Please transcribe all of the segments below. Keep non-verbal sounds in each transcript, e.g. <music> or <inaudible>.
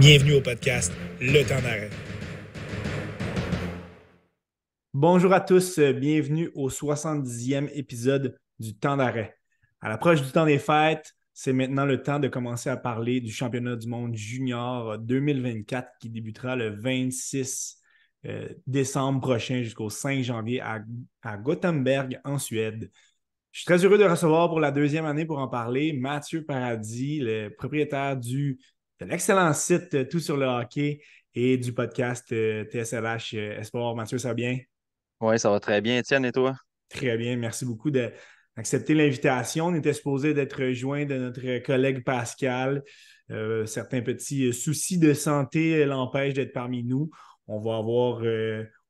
Bienvenue au podcast Le temps d'arrêt. Bonjour à tous, bienvenue au 70e épisode du temps d'arrêt. À l'approche du temps des fêtes, c'est maintenant le temps de commencer à parler du championnat du monde junior 2024 qui débutera le 26 euh, décembre prochain jusqu'au 5 janvier à, à Gothenburg en Suède. Je suis très heureux de recevoir pour la deuxième année pour en parler Mathieu Paradis, le propriétaire du, de l'excellent site euh, Tout sur le hockey et du podcast euh, TSLH euh, Espoir. Mathieu, ça va bien? Oui, ça va très bien. Étienne, et toi? Très bien. Merci beaucoup d'accepter l'invitation. On était supposé d'être joint de notre collègue Pascal. certains petits soucis de santé l'empêchent d'être parmi nous. On va avoir,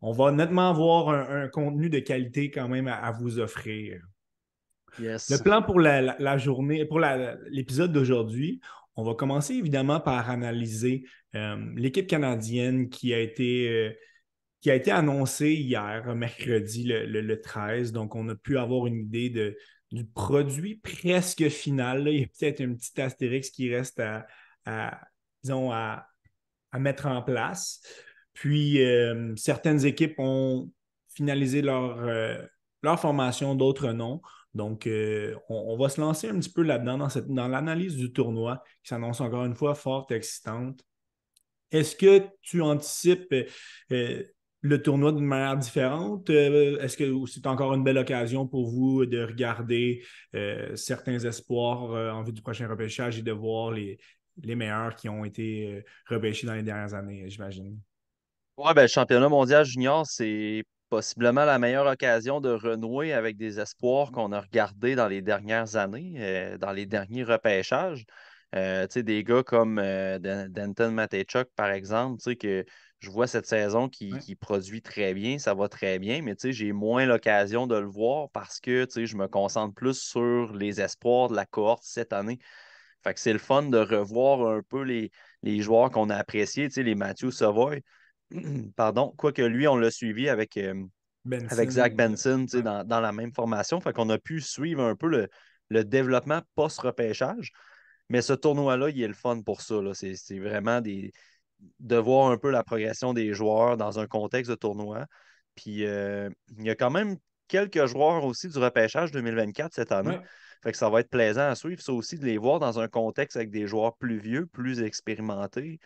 on va nettement avoir un, contenu de qualité quand même à vous offrir. Le plan pour la, journée, pour l'épisode d'aujourd'hui, on va commencer évidemment par analyser euh, l'équipe canadienne qui a été. Euh, qui a été annoncée hier, mercredi le, 13. Donc, on a pu avoir une idée du produit presque final. Il y a peut-être un petit astérix qui reste à, mettre en place. Puis, euh, certaines équipes ont finalisé leur formation, d'autres non. Donc, euh, on, va se lancer un petit peu là-dedans, dans, dans l'analyse du tournoi, qui s'annonce encore une fois forte, excitante. Est-ce que tu anticipes euh, le tournoi d'une manière différente? Euh, est-ce que c'est encore une belle occasion pour vous de regarder certains espoirs en vue du prochain repêchage et de voir les, les meilleurs qui ont été repêchés dans les dernières années, j'imagine? Oui, ben, le championnat mondial junior, c'est possiblement la meilleure occasion de renouer avec des espoirs qu'on a regardés dans les dernières années, euh, dans les derniers repêchages. Euh, des gars comme euh, Denton Matechuk, par exemple, que je vois cette saison qui, produit très bien, ça va très bien, mais j'ai moins l'occasion de le voir parce que je me concentre plus sur les espoirs de la cohorte cette année. Fait que c'est le fun de revoir un peu les, les joueurs qu'on a appréciés, les Matthew Savoy. <clears throat> Pardon, quoique lui, on l'a suivi avec, euh, avec Zach Benson dans, la même formation. Fait qu'on a pu suivre un peu le, développement post-repêchage. Mais ce tournoi-là, il est le fun pour ça. C'est vraiment des, de voir un peu la progression des joueurs dans un contexte de tournoi. Puis euh, il y a quand même quelques joueurs aussi du repêchage 2024 cette année. Fait que ça va être plaisant à suivre. Ça aussi, de les voir dans un contexte avec des joueurs plus vieux, plus expérimentés,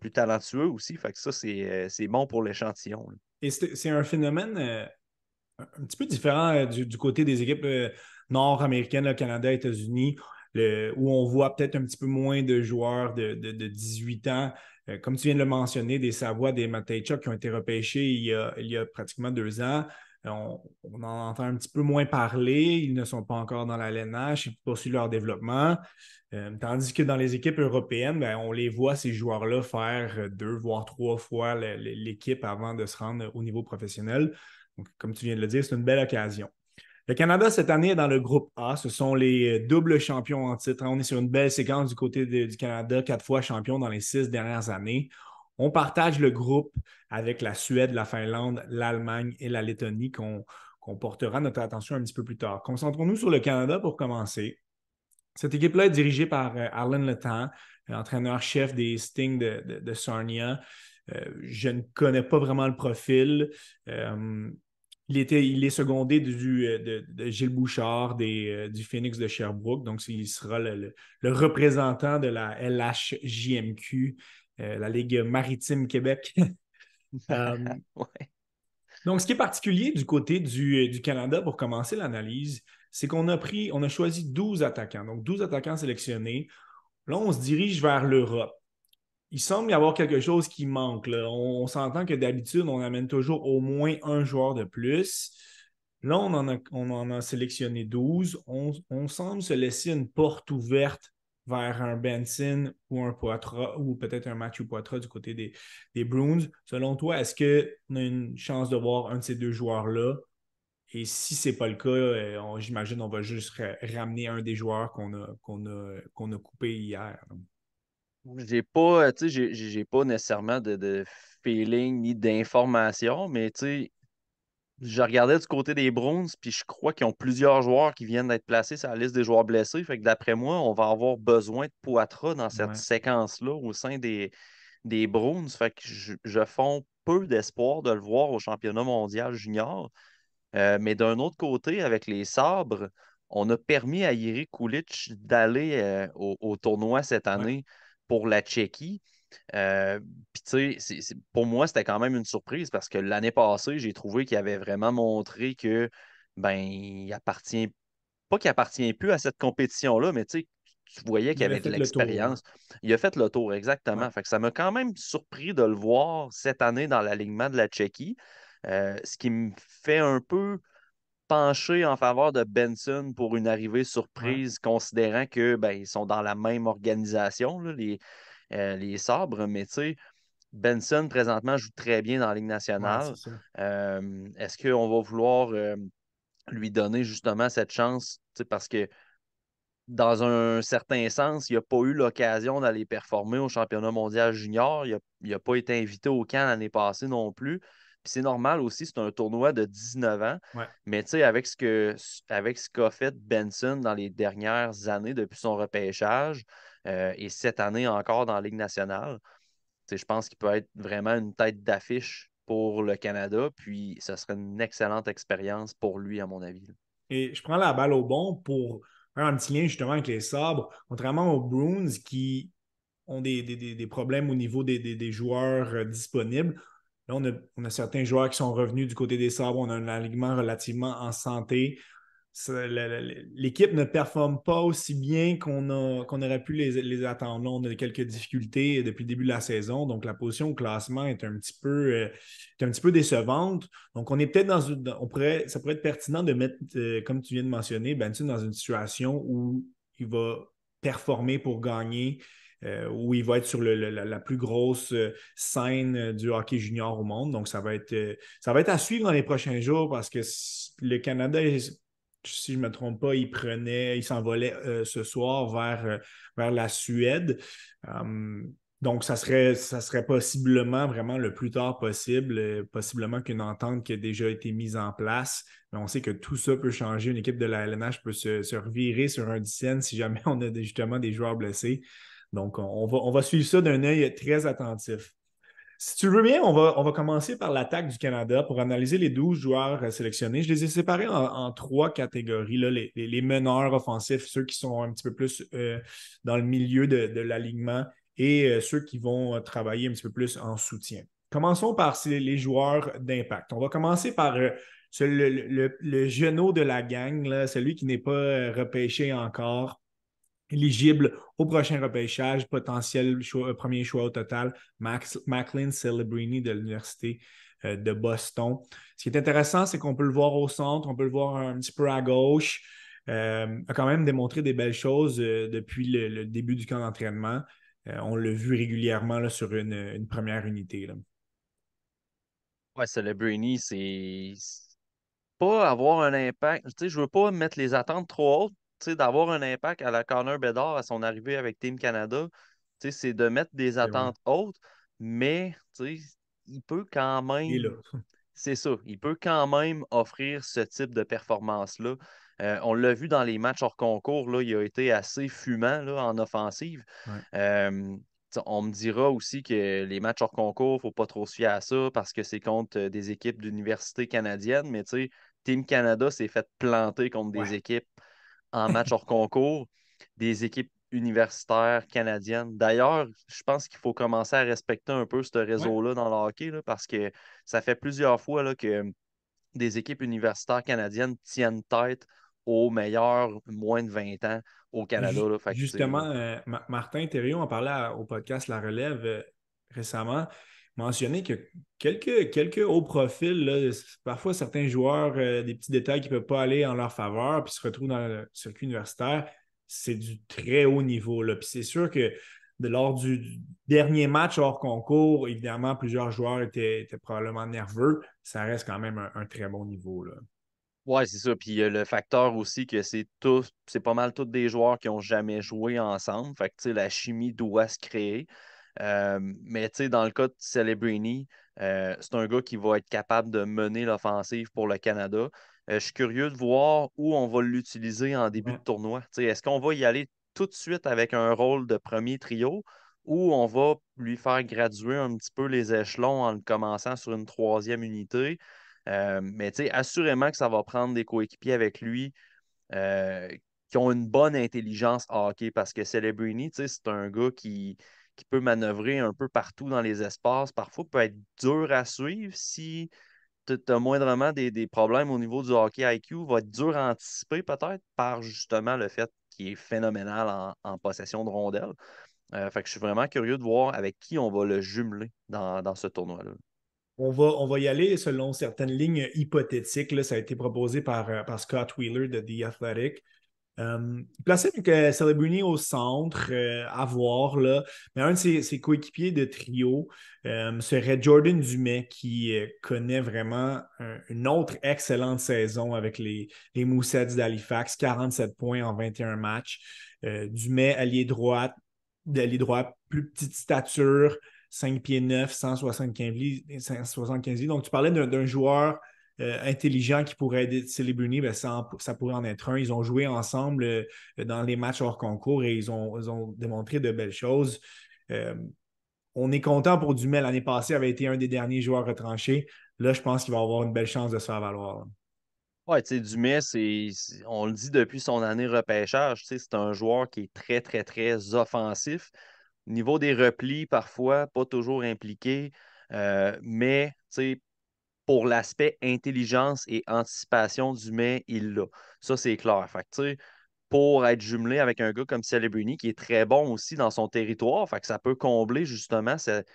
plus talentueux aussi. Fait que ça, c'est euh, bon pour l'échantillon. Et c'est un phénomène euh, un petit peu différent du, côté des équipes nord-américaines, Canada, États-Unis, où on voit peut-être un petit peu moins de joueurs de, 18 ans. comme tu viens de le mentionner, des Savoie, des Matejchuk qui ont été repêchés il y a pratiquement deux ans. On, en entend un petit peu moins parler. Ils ne sont pas encore dans la LNH. Ils poursuivent leur développement. Euh, tandis que dans les équipes européennes, ben, on les voit, ces joueurs-là, faire deux, voire trois fois l'équipe avant de se rendre au niveau professionnel. Donc, comme tu viens de le dire, c'est une belle occasion. Le Canada, cette année, est dans le groupe A. Ce sont les doubles champions en titre. On est sur une belle séquence du côté du Canada, quatre fois champion dans les six dernières années. On partage le groupe avec la Suède, la Finlande, l'Allemagne et la Lettonie qu'on portera notre attention un petit peu plus tard. Concentrons-nous sur le Canada pour commencer. Cette équipe-là est dirigée par euh, Alan Letan, entraîneur-chef des Stings de, Sarnia. Euh, je ne connais pas vraiment le profil. Euh, il, était, il est secondé de, Gilles Bouchard du Phoenix de Sherbrooke. Donc, il sera le représentant de la LHJMQ la Ligue maritime Québec. <laughs> Euh, <laughs> donc, ce qui est particulier du côté du, du Canada pour commencer l'analyse, c'est qu'on a pris, on a choisi 12 attaquants. Donc, 12 attaquants sélectionnés. Là, on se dirige vers l'Europe. Il semble y avoir quelque chose qui manque. On, s'entend que d'habitude, on amène toujours au moins un joueur de plus. Là, on en a, on en a sélectionné 12. On, on, semble se laisser une porte ouverte vers un Benson ou un Poitras ou peut-être un Matthew Poitras du côté des, des Bruins. Selon toi, est-ce qu'on a une chance de voir un de ces deux joueurs-là? Et si ce n'est pas le cas, euh, j'imagine qu'on va juste ramener un des joueurs qu'on a, qu'on a, qu'on a coupé hier. J'ai pas, j'ai pas nécessairement de, de feeling ni d'information, mais je regardais du côté des Browns, puis je crois qu'ils ont plusieurs joueurs qui viennent d'être placés sur la liste des joueurs blessés. Fait que d'après moi, on va avoir besoin de Poitras dans cette séquence-là au sein des, des Bruins. Fait que je, je fonds peu d'espoir de le voir au championnat mondial junior. Euh, mais d'un autre côté, avec les sabres, on a permis à Yuri Kulich d'aller euh, au, tournoi cette année pour la Tchéquie. Euh, Puis, tu sais, pour moi, c'était quand même une surprise parce que l'année passée, j'ai trouvé qu'il avait vraiment montré que, ben, il appartient, pas qu'il appartient plus à cette compétition-là, mais tu sais, tu voyais qu'il avait de l'expérience. Il a fait le tour, exactement. Fait que ça m'a quand même surpris de le voir cette année dans l'alignement de la Tchéquie. Euh, ce qui me fait un peu pencher en faveur de Benson pour une arrivée surprise, considérant que ben, ils sont dans la même organisation, les, euh, les sabres, mais tu sais. Benson, présentement, joue très bien dans la Ligue nationale. Euh, est-ce qu'on va vouloir lui donner justement cette chance? Parce que dans un certain sens, il n'a pas eu l'occasion d'aller performer au championnat mondial junior. Il n'a pas été invité au camp l'année passée non plus. Puis c'est normal aussi, c'est un tournoi de 19 ans. Mais tu sais, avec ce que avec ce qu'a fait Benson dans les dernières années depuis son repêchage euh, et cette année encore dans la Ligue nationale, je pense qu'il peut être vraiment une tête d'affiche pour le Canada. Puis ce serait une excellente expérience pour lui, à mon avis. Et je prends la balle au bon pour un petit lien justement avec les sabres, contrairement aux Bruins qui ont des, problèmes au niveau des, joueurs euh, disponibles. Là, on a, certains joueurs qui sont revenus du côté des sabres. On a un alignement relativement en santé. L'équipe ne performe pas aussi bien qu'on aurait pu les, attendre. On a quelques difficultés depuis le début de la saison. Donc, la position au classement est un petit peu, euh, un petit peu décevante. Donc, on est peut-être dans une. On pourrait, ça pourrait être pertinent de mettre, euh, comme tu viens de mentionner, Benson dans une situation où il va performer pour gagner. Euh, où il va être sur la, plus grosse scène du hockey junior au monde. Donc, ça va être, ça va être à suivre dans les prochains jours parce que le Canada est si je ne me trompe pas, il prenait, il s'envolait euh, ce soir vers, euh, vers la Suède. Hum, donc, ça serait, ça serait possiblement vraiment le plus tard possible, euh, possiblement qu'une entente qui a déjà été mise en place. Mais on sait que tout ça peut changer. Une équipe de la LNH peut se, revirer sur un dixième si jamais <laughs> on a justement des joueurs blessés. Donc, on va, on va suivre ça d'un œil très attentif. Si tu veux bien, on va, on va commencer par l'attaque du Canada pour analyser les 12 joueurs euh, sélectionnés. Je les ai séparés en, trois catégories. Là, les, meneurs offensifs, ceux qui sont un petit peu plus euh, dans le milieu de, l'alignement et euh, ceux qui vont travailler un petit peu plus en soutien. Commençons par les joueurs d'impact. On va commencer par le, le, genou de la gang, là, celui qui n'est pas repêché encore éligible au prochain repêchage, potentiel euh, premier choix au total, Max, Macklin Celebrini de l'Université euh, de Boston. Ce qui est intéressant, c'est qu'on peut le voir au centre, on peut le voir un petit peu à gauche. Euh, a quand même démontré des belles choses depuis le, début du camp d'entraînement. on l'a vu régulièrement là, sur une, première unité. Là. Ouais, Celebrini, c'est pas avoir un impact. Je ne veux pas mettre les attentes trop hautes d'avoir un impact à la Connor Bedard à son arrivée avec Team Canada, c'est de mettre des attentes hautes, mais il peut quand même. C'est ça. Il peut quand même offrir ce type de performance-là. Euh, on l'a vu dans les matchs hors concours, là, il a été assez fumant là, en offensive. Euh, on me dira aussi que les matchs hors concours, il ne faut pas trop se fier à ça parce que c'est contre des équipes d'université canadiennes, mais Team Canada s'est fait planter contre des équipes en match hors concours des équipes universitaires canadiennes. D'ailleurs, je pense qu'il faut commencer à respecter un peu ce réseau-là dans le hockey parce que ça fait plusieurs fois là, que des équipes universitaires canadiennes tiennent tête aux meilleurs moins de 20 ans au Canada. Justement, euh, Martin Thériault en parlait au podcast La Relève euh, récemment mentionné que quelques, quelques hauts profils, parfois certains joueurs, euh, des petits détails qui ne peuvent pas aller en leur faveur, puis se retrouvent dans le circuit universitaire, c'est du très haut niveau. Là. C'est sûr que lors du dernier match hors concours, évidemment, plusieurs joueurs étaient, probablement nerveux. Ça reste quand même un, très bon niveau. Oui, c'est ça. Puis a le facteur aussi que c'est tous, c'est pas mal tous des joueurs qui n'ont jamais joué ensemble. Fait que la chimie doit se créer. Euh, mais dans le cas de Celebrini, euh, c'est un gars qui va être capable de mener l'offensive pour le Canada. Euh, je suis curieux de voir où on va l'utiliser en début de tournoi. Est-ce qu'on va y aller tout de suite avec un rôle de premier trio ou on va lui faire graduer un petit peu les échelons en le commençant sur une troisième unité? Euh, mais assurément que ça va prendre des coéquipiers avec lui qui ont une bonne intelligence hockey parce que Celebrini, c'est un gars qui, qui peut manœuvrer un peu partout dans les espaces. Parfois, peut être dur à suivre si tu as moindrement des, problèmes au niveau du hockey IQ. Va être dur à anticiper peut-être par justement le fait qu'il est phénoménal en, possession de rondelles. Euh, fait que je suis vraiment curieux de voir avec qui on va le jumeler dans, ce tournoi-là. On va, on va y aller selon certaines lignes hypothétiques. Là, ça a été proposé par, euh, par Scott Wheeler de The Athletic. Euh, placé Celebrini au centre, euh, à voir. Mais un de ses, coéquipiers de trio euh, serait Jordan Dumais, qui connaît vraiment une autre excellente saison avec les, les Moussets d'Halifax, 47 points en 21 matchs. Dumais, allié droite, allié droit, plus petite stature, 5 pieds 9, 175 livres. 175 livres. Donc, tu parlais d'un joueur euh, intelligent qui pourrait aider Celebrity, ben, ça, pourrait en être un. Ils ont joué ensemble euh, dans les matchs hors concours et ils ont, démontré de belles choses. Euh, on est content pour Dumais. L'année passée, avait été un des derniers joueurs retranchés. Là, je pense qu'il va avoir une belle chance de se faire valoir. Oui, tu sais, Dumais, on le dit depuis son année repêchage, c'est un joueur qui est très, très, très offensif. Au niveau des replis, parfois, pas toujours impliqué, mais pour l'aspect intelligence et anticipation du mai, il l'a. Ça, c'est clair. Pour être jumelé avec un gars comme Celebrini, qui est très bon aussi dans son territoire, fait que ça peut combler justement cette,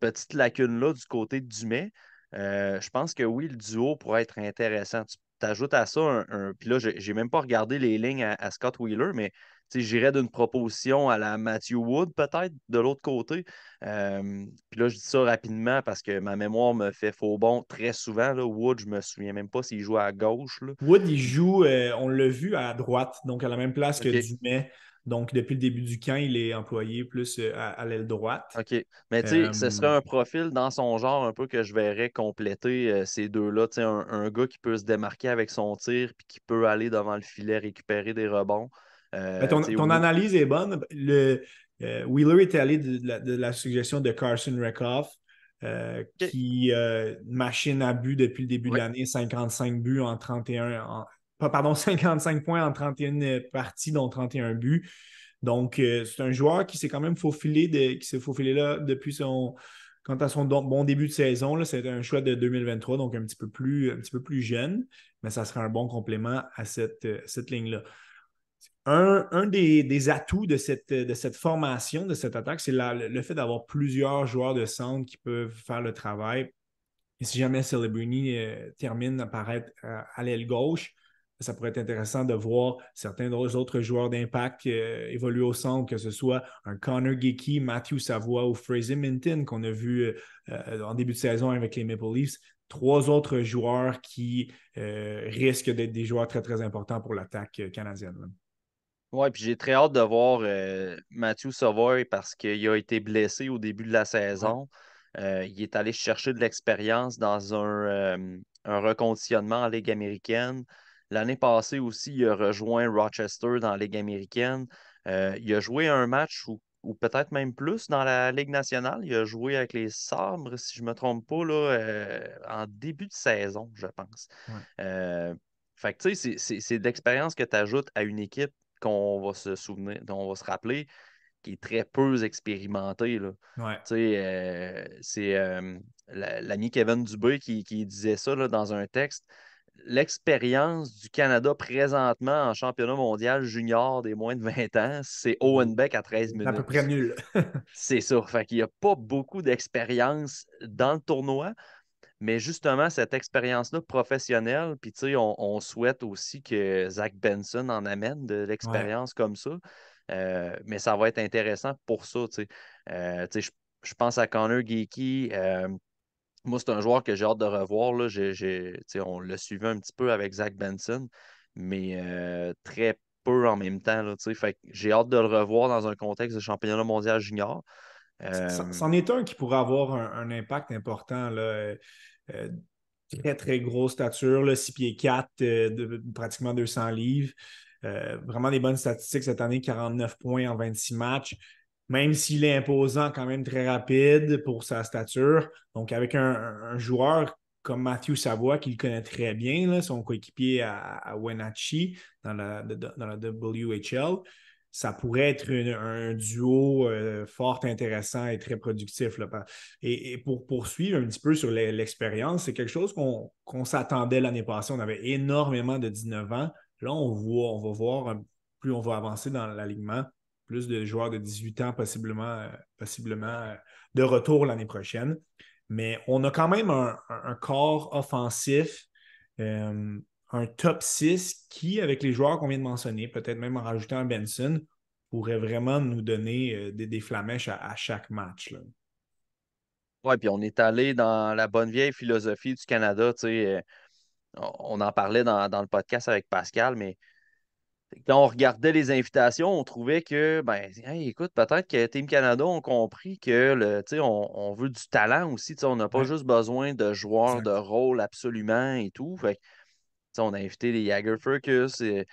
petite lacune-là du côté du Dumais. Euh, je pense que oui, le duo pourrait être intéressant. Tu ajoutes à ça un. Puis là, j'ai même pas regardé les lignes à Scott Wheeler, mais j'irais d'une proposition à la Matthew Wood, peut-être, de l'autre côté. Euh, puis là, je dis ça rapidement parce que ma mémoire me fait faux bon très souvent. Là. Wood, je me souviens même pas s'il joue à gauche. Wood, il joue, euh, on l'a vu à droite, donc à la même place que Dumais. Donc, depuis le début du camp, il est employé plus euh, à, l'aile droite. OK. Mais tu sais, ce serait un profil dans son genre un peu que je verrais compléter ces deux-là. Tu sais, un, un, gars qui peut se démarquer avec son tir puis qui peut aller devant le filet récupérer des rebonds. Euh, ton, analyse est bonne. Le, euh, Wheeler était allé de la, suggestion de Carson Rekoff, euh, qui machine à but depuis le début de l'année, 55 buts en 31. pardon, <laughs> 55 points en 31 parties, dont 31 buts. Donc, c'est un joueur qui s'est quand même faufilé, de, qui s'est faufilé là depuis son. Quant à son bon début de saison, c'est un choix de 2023, donc un petit peu plus, un petit peu plus jeune, mais ça sera un bon complément à cette, cette ligne-là un, des, atouts de cette, formation, de cette attaque, c'est le fait d'avoir plusieurs joueurs de centre qui peuvent faire le travail. Et si jamais Celebrini euh, termine apparaître à, l'aile gauche, ça pourrait être intéressant de voir certains autres joueurs d'impact euh, évoluer au centre, que ce soit un Connor Geeky, Matthew Savoie ou Fraser Minton qu'on a vu euh, en début de saison avec les Maple Leafs. Trois autres joueurs qui risquent d'être des joueurs très, très importants pour l'attaque canadienne. Oui, puis j'ai très hâte de voir euh, Matthew Savoy parce qu'il a été blessé au début de la saison. Euh, il est allé chercher de l'expérience dans un, euh, un, reconditionnement en Ligue américaine. L'année passée aussi, il a rejoint Rochester dans la Ligue américaine. il a joué un match ou, peut-être même plus dans la Ligue nationale. Il a joué avec les Sabres, si je ne me trompe pas, là, en début de saison, je pense. fait que tu sais, c'est de l'expérience que tu ajoutes à une équipe qu'on va se souvenir, dont on va se rappeler, qui est très peu expérimenté. Là. Euh, c'est euh, l'ami Kevin Dubé qui, disait ça dans un texte. L'expérience du Canada présentement en championnat mondial junior des moins de 20 ans, c'est Owen Beck à 13 minutes. à peu près nul. c'est ça. Fait qu'il n'y a pas beaucoup d'expérience dans le tournoi. Mais justement, cette expérience-là professionnelle, puis tu sais, on, souhaite aussi que Zach Benson en amène de l'expérience comme ça. Euh, mais ça va être intéressant pour ça. Tu sais, euh, je, pense à Connor Geeky. Euh, moi, c'est un joueur que j'ai hâte de revoir. Là. on l'a suivi un petit peu avec Zach Benson, mais très peu en même temps. Là, fait j'ai hâte de le revoir dans un contexte de championnat mondial junior. C'en est un qui pourrait avoir un, impact important. Là. Euh, euh, très, très grosse stature, là, 6 pieds 4, euh, de, pratiquement 200 livres. vraiment des bonnes statistiques cette année, 49 points en 26 matchs. même s'il est imposant, quand même très rapide pour sa stature. Donc, avec un, joueur comme Matthew Savoie, qu'il connaît très bien, son coéquipier à, Wenatchee dans la, dans la WHL, ça pourrait être un duo euh, fort intéressant et très productif. Et, pour poursuivre un petit peu sur l'expérience, c'est quelque chose qu'on s'attendait l'année passée. On avait énormément de 19 ans. Là, on, voit, on va voir, plus on va avancer dans l'alignement, plus de joueurs de 18 ans possiblement, euh, possiblement euh, de retour l'année prochaine. Mais on a quand même un, corps offensif un top 6 qui, avec les joueurs qu'on vient de mentionner, peut-être même en rajoutant un Benson, pourrait vraiment nous donner euh, des, flamèches à, chaque match. Oui, puis on est allé dans la bonne vieille philosophie du Canada. Euh, on en parlait dans, le podcast avec Pascal, mais quand on regardait les invitations, on trouvait que, ben, écoute, peut-être que Team Canada ont compris que le, on, on veut du talent aussi. On n'a pas juste besoin de joueurs de rôle absolument et tout. Fait on a invité les Jagger Furcus. Et,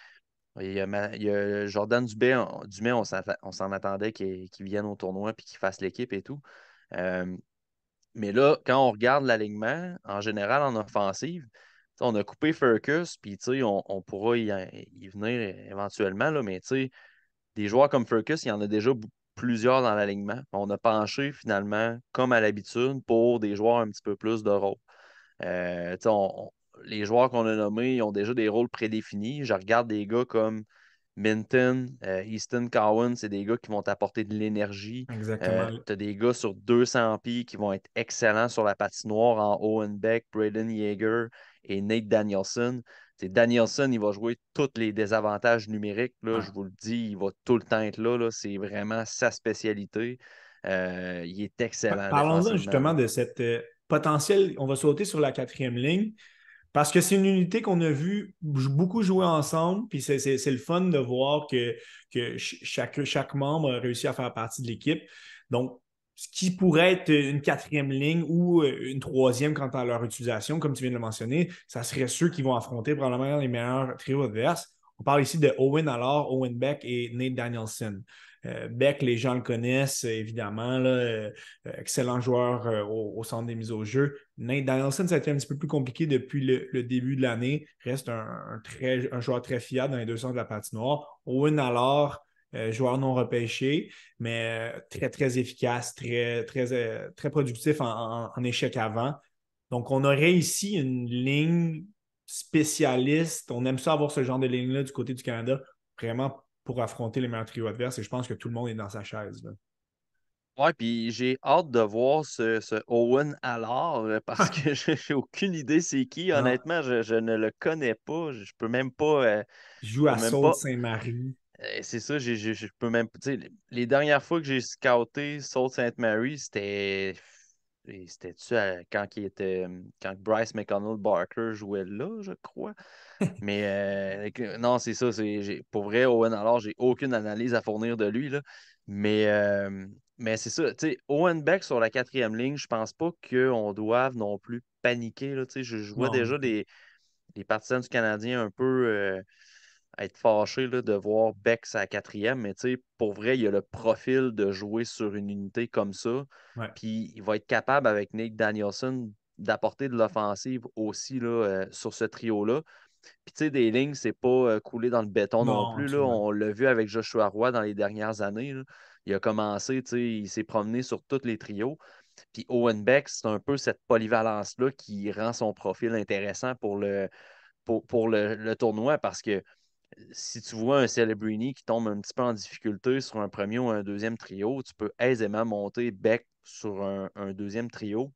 y Jordan Dubé, Dumais, on s'en attendait qu'il vienne au tournoi et qu'il fasse l'équipe et tout. Euh, mais là, quand on regarde l'alignement, en général en offensive, on a coupé Furcus, puis on, on pourra y, venir éventuellement, là, mais des joueurs comme Furcus, il y en a déjà plusieurs dans l'alignement. On a penché finalement, comme à l'habitude, pour des joueurs un petit peu plus de rôle. Euh, on, les joueurs qu'on a nommés, ils ont déjà des rôles prédéfinis. Je regarde des gars comme Minton, euh, Easton Cowan, c'est des gars qui vont t'apporter de l'énergie. Exactement. Euh, tu as des gars sur 200 pieds qui vont être excellents sur la patinoire en Owen Beck, Braden Yeager et Nate Danielson. Danielson, il va jouer tous les désavantages numériques. Là, Je vous le dis, il va tout le temps être là. C'est vraiment sa spécialité. Euh, il est excellent. Parlons justement de cette potentielle. On va sauter sur la quatrième ligne. Parce que c'est une unité qu'on a vu beaucoup jouer ensemble, puis c'est le fun de voir que, que chaque, membre a réussi à faire partie de l'équipe. Donc, ce qui pourrait être une quatrième ligne ou euh, une troisième quant à leur utilisation, comme tu viens de le mentionner, ça serait ceux qui vont affronter probablement les meilleurs trios adverses. On parle ici de Owen Allard, Owen Beck et Nate Danielson. Euh, Beck, les gens le connaissent, évidemment. Euh, excellent joueur euh, au, centre des mises au jeu. Nate Danielson, ça a été un petit peu plus compliqué depuis le, début de l'année. Reste un, très, un joueur très fiable dans les deux sens de la patinoire. Owen alors, joueur non repêché, mais très, très efficace, très, très, très productif en, en échec avant. Donc, on aurait ici une ligne spécialiste. On aime ça avoir ce genre de ligne-là du côté du Canada, vraiment pour affronter les meilleurs trios adverses. Et je pense que tout le monde est dans sa chaise. Oui, puis j'ai hâte de voir ce, Owen Allard euh, parce que <laughs> je n'ai aucune idée c'est qui. Honnêtement, je, ne le connais pas. Je peux même pas. Euh, Il joue à Sault-Saint-Marie. Euh, c'est ça, je, je, peux même. Les dernières fois que j'ai scouté Sault-Sainte-Marie, c'était. C'était-tu quand, il était, quand Bryce McConnell Barker jouait là, je crois. Mais euh, non, c'est ça. Pour vrai, Owen, alors, j'ai aucune analyse à fournir de lui. Là. Mais, euh, mais c'est ça. Owen Beck sur la quatrième ligne, je pense pas qu'on doive non plus paniquer. Là, je, je vois déjà des, les partisans du Canadien un peu euh, être fâchés là, de voir Beck sa quatrième. Mais pour vrai, il a le profil de jouer sur une unité comme ça. Puis il va être capable avec Nick Danielson d'apporter de l'offensive aussi là, sur ce trio-là. Puis, tu sais, des lignes, c'est pas euh, coulé dans le béton non, plus. Là. On l'a vu avec Joshua Roy dans les dernières années. Il a commencé, il s'est promené sur tous les trios. Puis Owen Beck, c'est un peu cette polyvalence-là qui rend son profil intéressant pour le, pour, le, tournoi parce que si tu vois un Celebrini qui tombe un petit peu en difficulté sur un premier ou un deuxième trio, tu peux aisément monter Beck sur un, deuxième trio.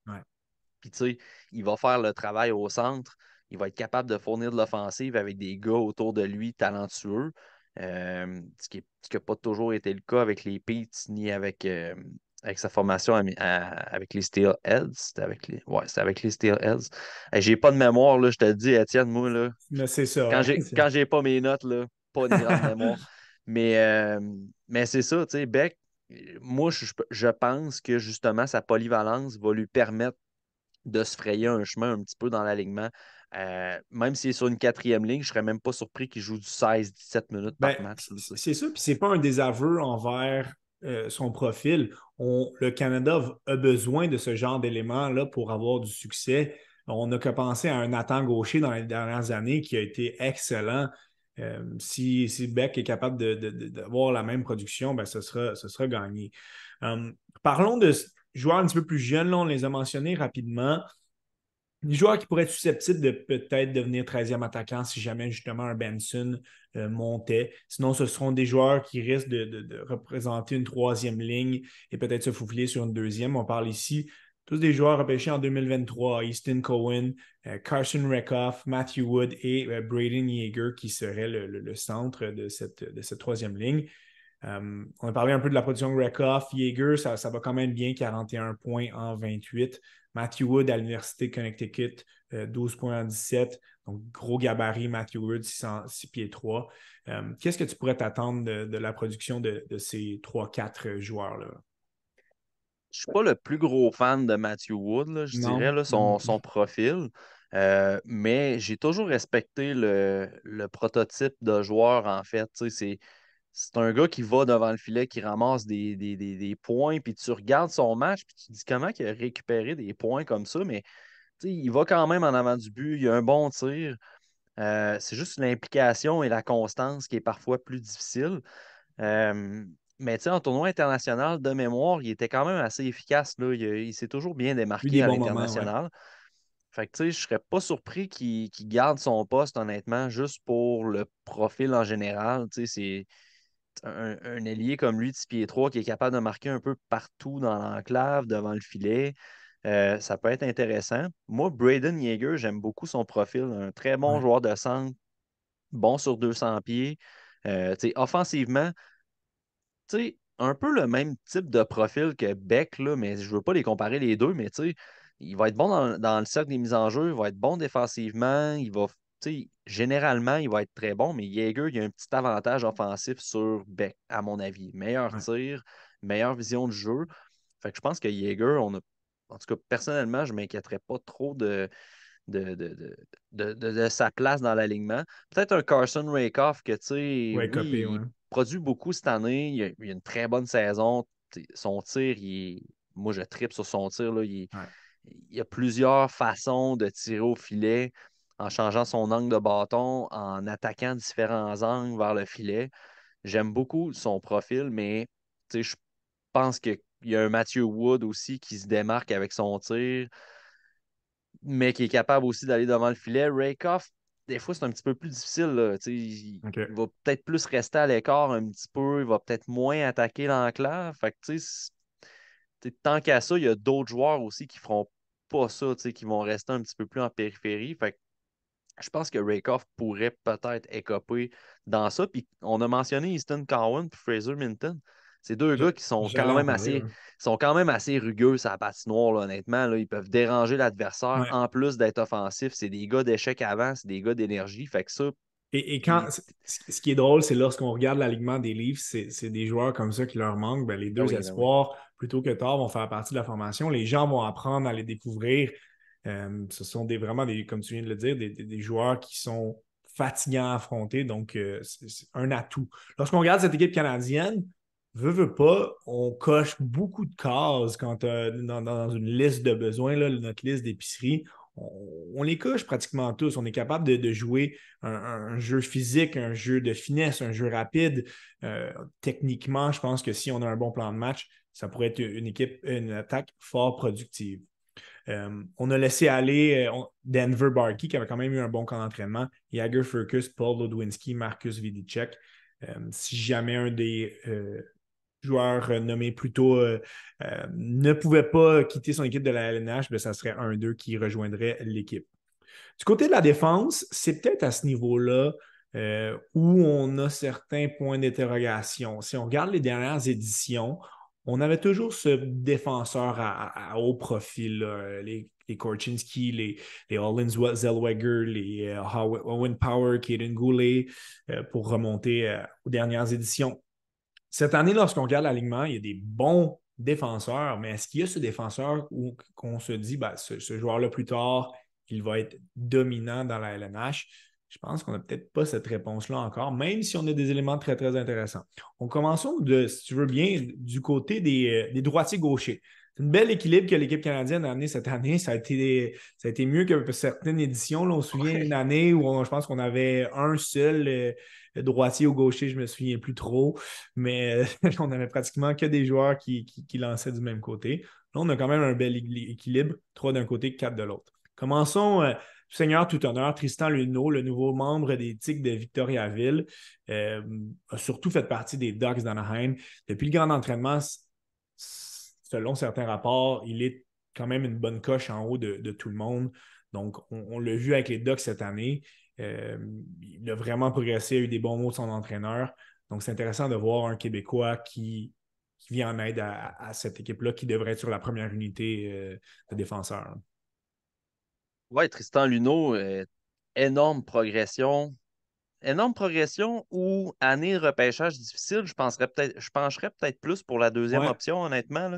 Puis tu sais, il va faire le travail au centre il va être capable de fournir de l'offensive avec des gars autour de lui talentueux. Euh, ce qui n'a pas toujours été le cas avec les Peets ni avec, euh, avec sa formation avec les Steelheads. C'était avec les, ouais, avec les Steelheads. j'ai pas de mémoire, là, je te dis, Étienne, moi, là. Mais c'est ça. Quand j'ai, quand j'ai pas mes notes, là, pas de mémoire. <laughs> Mais, euh, mais c'est ça, tu sais, Beck, moi, je, je, pense que justement, sa polyvalence va lui permettre de se frayer un chemin un petit peu dans l'alignement euh, même s'il est sur une quatrième ligne, je ne serais même pas surpris qu'il joue du 16-17 minutes par ben, match. C'est ça, puis c'est pas un désaveu envers son profil. le Canada a besoin de ce genre d'éléments-là pour avoir du succès. On n'a qu'à penser à un Nathan Gaucher dans les dernières années qui a été excellent. si, si, Beck est capable d'avoir la même production, ben, ce, sera, ce sera gagné. parlons de joueurs un petit peu plus jeunes, on les a mentionnés rapidement. Des joueurs qui pourraient être susceptibles de peut-être devenir 13e attaquant si jamais justement un Benson euh, montait. Sinon, ce seront des joueurs qui risquent de, représenter une troisième ligne et peut-être se faufiler sur une deuxième. On parle ici tous des joueurs repêchés en 2023, Easton Cohen, euh, Carson Reckoff, Matthew Wood et euh, Braden Yeager qui seraient le, centre de cette, de cette troisième ligne. on a parlé un peu de la production de. Yeager, ça va quand même bien, 41 points en 28. Matthew Wood à l'Université Connecticut, 12 euh, points en 17. Donc, gros gabarit, Matthew Wood, 6, pieds 3. Euh, qu'est-ce que tu pourrais t'attendre de, la production de, ces 3-4 joueurs-là? Je ne suis pas le plus gros fan de Matthew Wood, je dirais, son, profil. Euh, mais j'ai toujours respecté le, le, prototype de joueur, en fait. C'est c'est un gars qui va devant le filet, qui ramasse des, points, puis tu regardes son match, puis tu te dis comment il a récupéré des points comme ça, mais il va quand même en avant du but, il a un bon tir. Euh, c'est juste l'implication et la constance qui est parfois plus difficile. Euh, mais en tournoi international, de mémoire, il était quand même assez efficace. Là. Il, s'est toujours bien démarqué à l'international. Fait que, je serais pas surpris qu'il garde son poste, honnêtement, juste pour le profil en général. C'est un, ailier comme lui, de 6 pieds 3, qui est capable de marquer un peu partout dans l'enclave, devant le filet, euh, ça peut être intéressant. Moi, Braden Yeager, j'aime beaucoup son profil. Un très bon joueur de centre, bon sur 200 pieds. Euh, offensivement, un peu le même type de profil que Beck, là, mais je ne veux pas les comparer les deux, mais il va être bon dans, dans, le cercle des mises en jeu, il va être bon défensivement, il va généralement, il va être très bon, mais Jaeger, il a un petit avantage offensif sur Beck, à mon avis. Meilleur tir, meilleure vision de jeu. Fait que je pense que Jaeger, on a. En tout cas, personnellement, je ne m'inquiéterais pas trop de, de, sa place dans l'alignement. Peut-être un Carson Rakoff que, tu sais, il produit beaucoup cette année. Il a, a, une très bonne saison. Son tir, il moi, je tripe sur son tir. Là, il, il y a plusieurs façons de tirer au filet en changeant son angle de bâton, en attaquant différents angles vers le filet. J'aime beaucoup son profil, mais je pense qu'il y a un Matthew Wood aussi qui se démarque avec son tir, mais qui est capable aussi d'aller devant le filet. Rakoff, des fois, c'est un petit peu plus difficile. Il, va peut-être plus rester à l'écart un petit peu, il va peut-être moins attaquer l'enclave. Fait que, tant qu'à ça, il y a d'autres joueurs aussi qui feront pas ça, qui vont rester un petit peu plus en périphérie. Fait je pense que Rakoff pourrait peut-être écoper dans ça. Puis on a mentionné Easton Cowan et Fraser Minton. C'est deux gars qui sont quand, même assez, sont quand même assez rugueux sur la patinoire, honnêtement. Là. Ils peuvent déranger l'adversaire en plus d'être offensifs. C'est des gars d'échec avant, c'est des gars d'énergie. Fait que ça. Et, quand ce qui est drôle, c'est lorsqu'on regarde l'alignement des livres, c'est des joueurs comme ça qui leur manquent. Ben, les deux ah ben espoirs, plutôt que tard, vont faire partie de la formation. Les gens vont apprendre à les découvrir. Euh, ce sont vraiment, des, comme tu viens de le dire, des, joueurs qui sont fatigants à affronter. Donc, euh, c'est un atout. Lorsqu'on regarde cette équipe canadienne, veut, veut pas, on coche beaucoup de cases quand dans, une liste de besoins, notre liste d'épicerie. On, les coche pratiquement tous. On est capable de, jouer un, jeu physique, un jeu de finesse, un jeu rapide. Euh, techniquement, je pense que si on a un bon plan de match, ça pourrait être une équipe, une attaque fort productive. Euh, on a laissé aller euh, Denver Barkey, qui avait quand même eu un bon camp d'entraînement, Jagger Furkus, Paul Lodwinski, Marcus Vidicek. Euh, si jamais un des joueurs nommés plus tôt ne pouvait pas quitter son équipe de la LNH, ben, ça serait un d'eux qui rejoindrait l'équipe. Du côté de la défense, c'est peut-être à ce niveau-là où on a certains points d'interrogation. Si on regarde les dernières éditions, on avait toujours ce défenseur à, haut profil, les, les Korchinski, les, les Hollins Zellweger, les euh, Owen Power, Kaden Goulet, euh, pour remonter euh, aux dernières éditions. Cette année, lorsqu'on regarde l'alignement, il y a des bons défenseurs, mais est-ce qu'il y a ce défenseur où qu'on se dit, ben, ce, joueur-là plus tard, il va être dominant dans la LNH? Je pense qu'on n'a peut-être pas cette réponse-là encore, même si on a des éléments très, très intéressants. On commençons, de, si tu veux bien, du côté des, des droitiers gauchers. C'est une belle équilibre que l'équipe canadienne a amené cette année. Ça a été, ça a été mieux que certaines éditions. on se souvient d'une année où je pense qu'on avait un seul euh, droitier ou gaucher, je ne me souviens plus trop, mais euh, <laughs> on avait pratiquement que des joueurs qui, qui, lançaient du même côté. Là, on a quand même un bel équilibre, trois d'un côté, quatre de l'autre. Commençons. Euh, Seigneur tout honneur, Tristan Luneau, le nouveau membre des Tigres de Victoriaville, a surtout fait partie des Ducks d'Anaheim. Depuis le grand entraînement, selon certains rapports, il est quand même une bonne coche en haut de, tout le monde. Donc, on, l'a vu avec les Ducks cette année. Euh, il a vraiment progressé, a eu des bons mots de son entraîneur. Donc, c'est intéressant de voir un Québécois qui, vient en aide à, cette équipe-là qui devrait être sur la première unité euh, de défenseurs. Oui, Tristan Luneau, euh, énorme progression énorme progression ou année repêchage difficile, je penserais peut-être, je pencherais peut-être plus pour la deuxième option, honnêtement.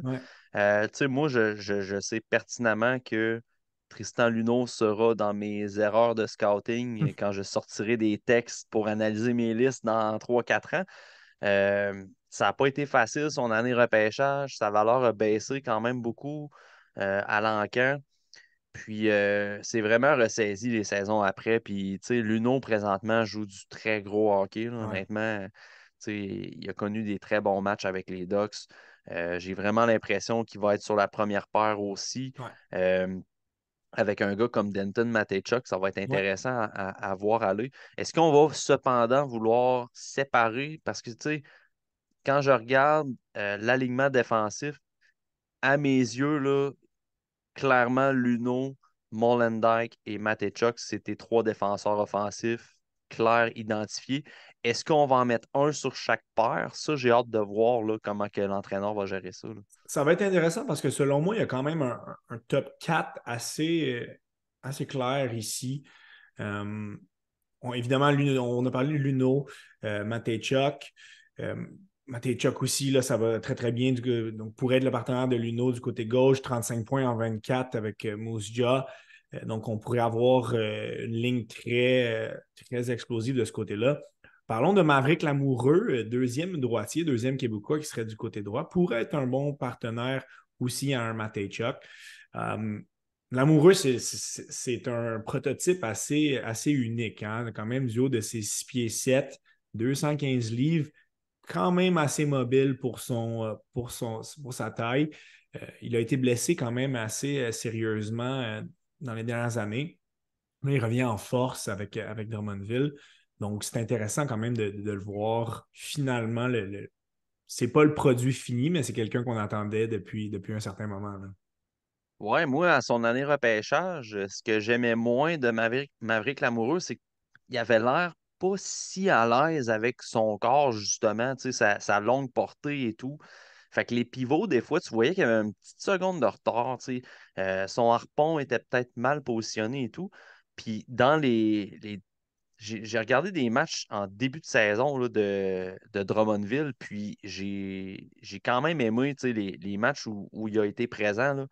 Euh, moi, je, sais pertinemment que Tristan Luneau sera dans mes erreurs de scouting hum. quand je sortirai des textes pour analyser mes listes dans 3-4 ans. Euh, ça n'a pas été facile, son année repêchage. Sa valeur a baissé quand même beaucoup euh, à l'encan. Puis euh, c'est vraiment ressaisi les saisons après. Puis, tu sais, Luno, présentement, joue du très gros hockey. Honnêtement, il a connu des très bons matchs avec les Ducks. Euh, j'ai vraiment l'impression qu'il va être sur la première paire aussi. Euh, avec un gars comme Denton Matechuk, ça va être intéressant à, à, voir aller. Est-ce qu'on va cependant vouloir séparer? Parce que, tu sais, quand je regarde l'alignement défensif, à mes yeux, là, clairement, Luno, Molendyke et Matechuk, c'était trois défenseurs offensifs clairs, identifiés. Est-ce qu'on va en mettre un sur chaque paire? Ça, j'ai hâte de voir là, comment l'entraîneur va gérer ça. Ça va être intéressant parce que selon moi, il y a quand même un, top 4 assez, assez clair ici. Euh, évidemment, on a parlé de Luno, euh, Matechuk. Euh, Matejchuk aussi, là, ça va très très bien. Donc, pour être le partenaire de Luno du côté gauche, 35 points en 24 avec euh, Mousja. Euh, donc, on pourrait avoir euh, une ligne très, très explosive de ce côté-là. Parlons de Maverick Lamoureux, deuxième droitier, deuxième Québécois qui serait du côté droit, pourrait être un bon partenaire aussi à un Matejchuk. Lamoureux, c'est un prototype assez, assez unique, hein? quand même du haut de ses 6 pieds 7, 215 livres quand même assez mobile pour, euh, sa taille. Euh, il a été blessé quand même assez euh, sérieusement dans les dernières années. Là, il revient en force avec, avec Drummondville. Donc, c'est intéressant quand même de, le voir finalement. Le, C'est pas le produit fini, mais c'est quelqu'un qu'on attendait depuis, un certain moment. Oui, moi, à son année repêchage, ce que j'aimais moins de Maverick, Maverick Lamoureux, c'est qu'il avait l'air pas si à l'aise avec son corps, justement, sa, sa longue portée et tout. Fait que les pivots, des fois, tu voyais qu'il y avait une petite seconde de retard. Euh, son harpon était peut-être mal positionné et tout. Puis dans les. J'ai regardé des matchs en début de saison là, de, de Drummondville, puis j'ai quand même aimé les, les matchs où, où, il a été présent. Là.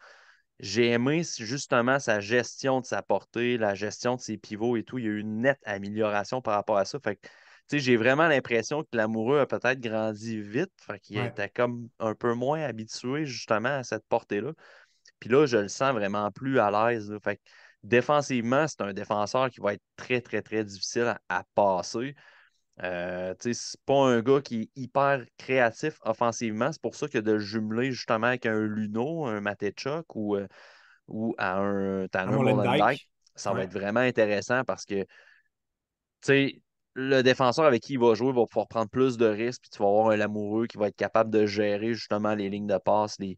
J'ai aimé justement sa gestion de sa portée, la gestion de ses pivots et tout. Il y a eu une nette amélioration par rapport à ça. Fait que, j'ai vraiment l'impression que l'amoureux a peut-être grandi vite. Fait qu'il était comme un peu moins habitué justement à cette portée-là. Puis là, je le sens vraiment plus à l'aise. Fait défensivement, c'est un défenseur qui va être très, très, très difficile à passer. Euh, c'est pas un gars qui est hyper créatif offensivement. C'est pour ça que de jumeler justement avec un Luno, un Matechuk ou, euh, ou à un Tanner ça va être vraiment intéressant parce que le défenseur avec qui il va jouer va pouvoir prendre plus de risques, puis tu vas avoir un Lamoureux qui va être capable de gérer justement les lignes de passe, les,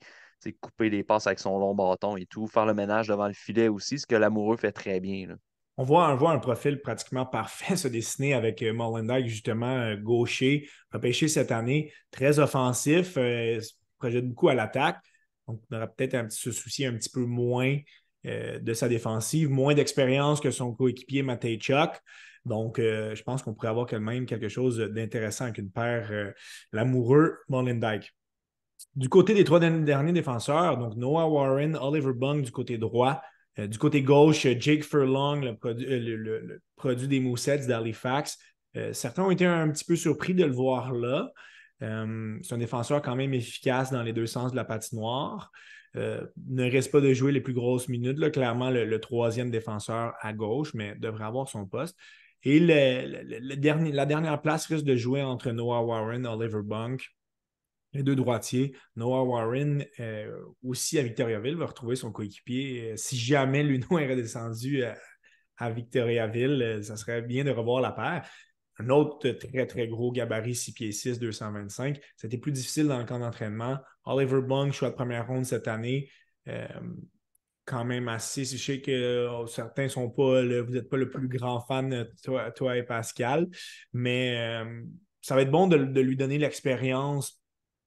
couper les passes avec son long bâton et tout, faire le ménage devant le filet aussi, ce que Lamoureux fait très bien. Là on voit, un profil pratiquement parfait <laughs> se dessiner avec euh, Molendyk, justement, euh, gaucher, repêché cette année, très offensif, euh, projette beaucoup à l'attaque. Donc, on aura peut-être un petit, se soucier un petit peu moins de sa défensive, moins d'expérience que son coéquipier Matejchuk. Donc, je pense qu'on pourrait avoir quand même quelque chose d'intéressant avec une paire l'amoureux Molendyk. Du côté des trois derniers défenseurs, donc Noah Warren, Oliver Bung du côté droit, du côté gauche, Jake Furlong, le, produit des Moussets d'Halifax. certains ont été un petit peu surpris de le voir là. c'est un défenseur quand même efficace dans les deux sens de la patinoire. ne reste pas de jouer les plus grosses minutes. Là. Clairement, le, troisième défenseur à gauche, mais devrait avoir son poste. Et le, la dernière place risque de jouer entre Noah Warren et Oliver Bunk les deux droitiers. Noah Warren, euh, aussi à Victoriaville, va retrouver son coéquipier. Euh, si jamais Luno <laughs> est redescendu à, Victoriaville, euh, ça serait bien de revoir la paire. Un autre très, très gros gabarit, 6 pieds 6, 225. C'était plus difficile dans le camp d'entraînement. Oliver Bung, choix de première ronde cette année. quand même assez. Je sais que oh, certains sont pas, vous n'êtes pas le plus grand fan, toi, toi et Pascal, mais ça va être bon de lui donner l'expérience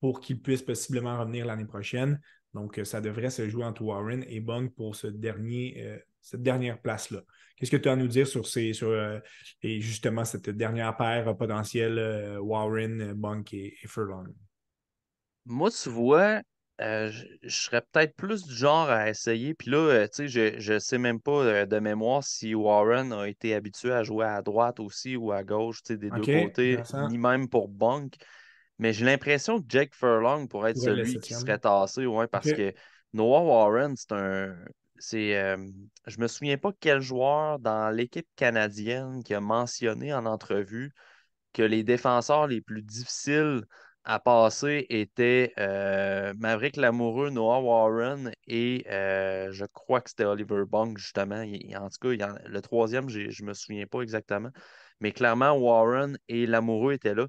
pour qu'il puisse possiblement revenir l'année prochaine. Donc, euh, ça devrait se jouer entre Warren et Bunk pour ce dernier, euh, cette dernière place-là. Qu'est-ce que tu as à nous dire sur, ces, sur euh, et justement cette dernière paire potentielle Warren, Bunk et, Furlong? Moi, tu vois, je, serais peut-être plus du genre à essayer. Puis là, tu sais, je ne sais même pas de mémoire si Warren a été habitué à jouer à droite aussi ou à gauche, tu sais, des deux côtés, ni même pour Bunk. Mais j'ai l'impression que Jake Furlong pourrait être celui qui serait tassé, ouais, parce que Noah Warren, c'est un. C'est, euh, je me souviens pas quel joueur dans l'équipe canadienne qui a mentionné en entrevue que les défenseurs les plus difficiles à passer étaient euh, Maverick Lamoureux, Noah Warren et euh, je crois que c'était Oliver Bong, justement. en tout cas, le troisième, je ne me souviens pas exactement. Mais clairement, Warren et Lamoureux étaient là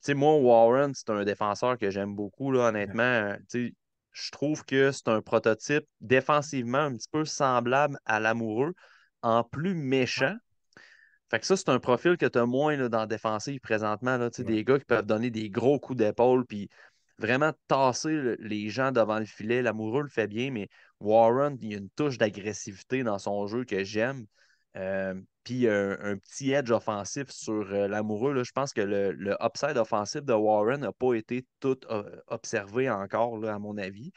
sais, moi, Warren, c'est un défenseur que j'aime beaucoup, là, honnêtement. je trouve que c'est un prototype défensivement un petit peu semblable à l'amoureux, en plus méchant. Fait que ça, c'est un profil que tu as moins là, dans la défensive présentement. Là, Des gars qui peuvent donner des gros coups d'épaule puis vraiment tasser les gens devant le filet. L'amoureux le fait bien, mais Warren, il y a une touche d'agressivité dans son jeu que j'aime. Euh, puis un, petit edge offensif sur euh, l'amoureux. Je pense que le, upside offensif de Warren n'a pas été tout euh, observé encore, là, à mon avis.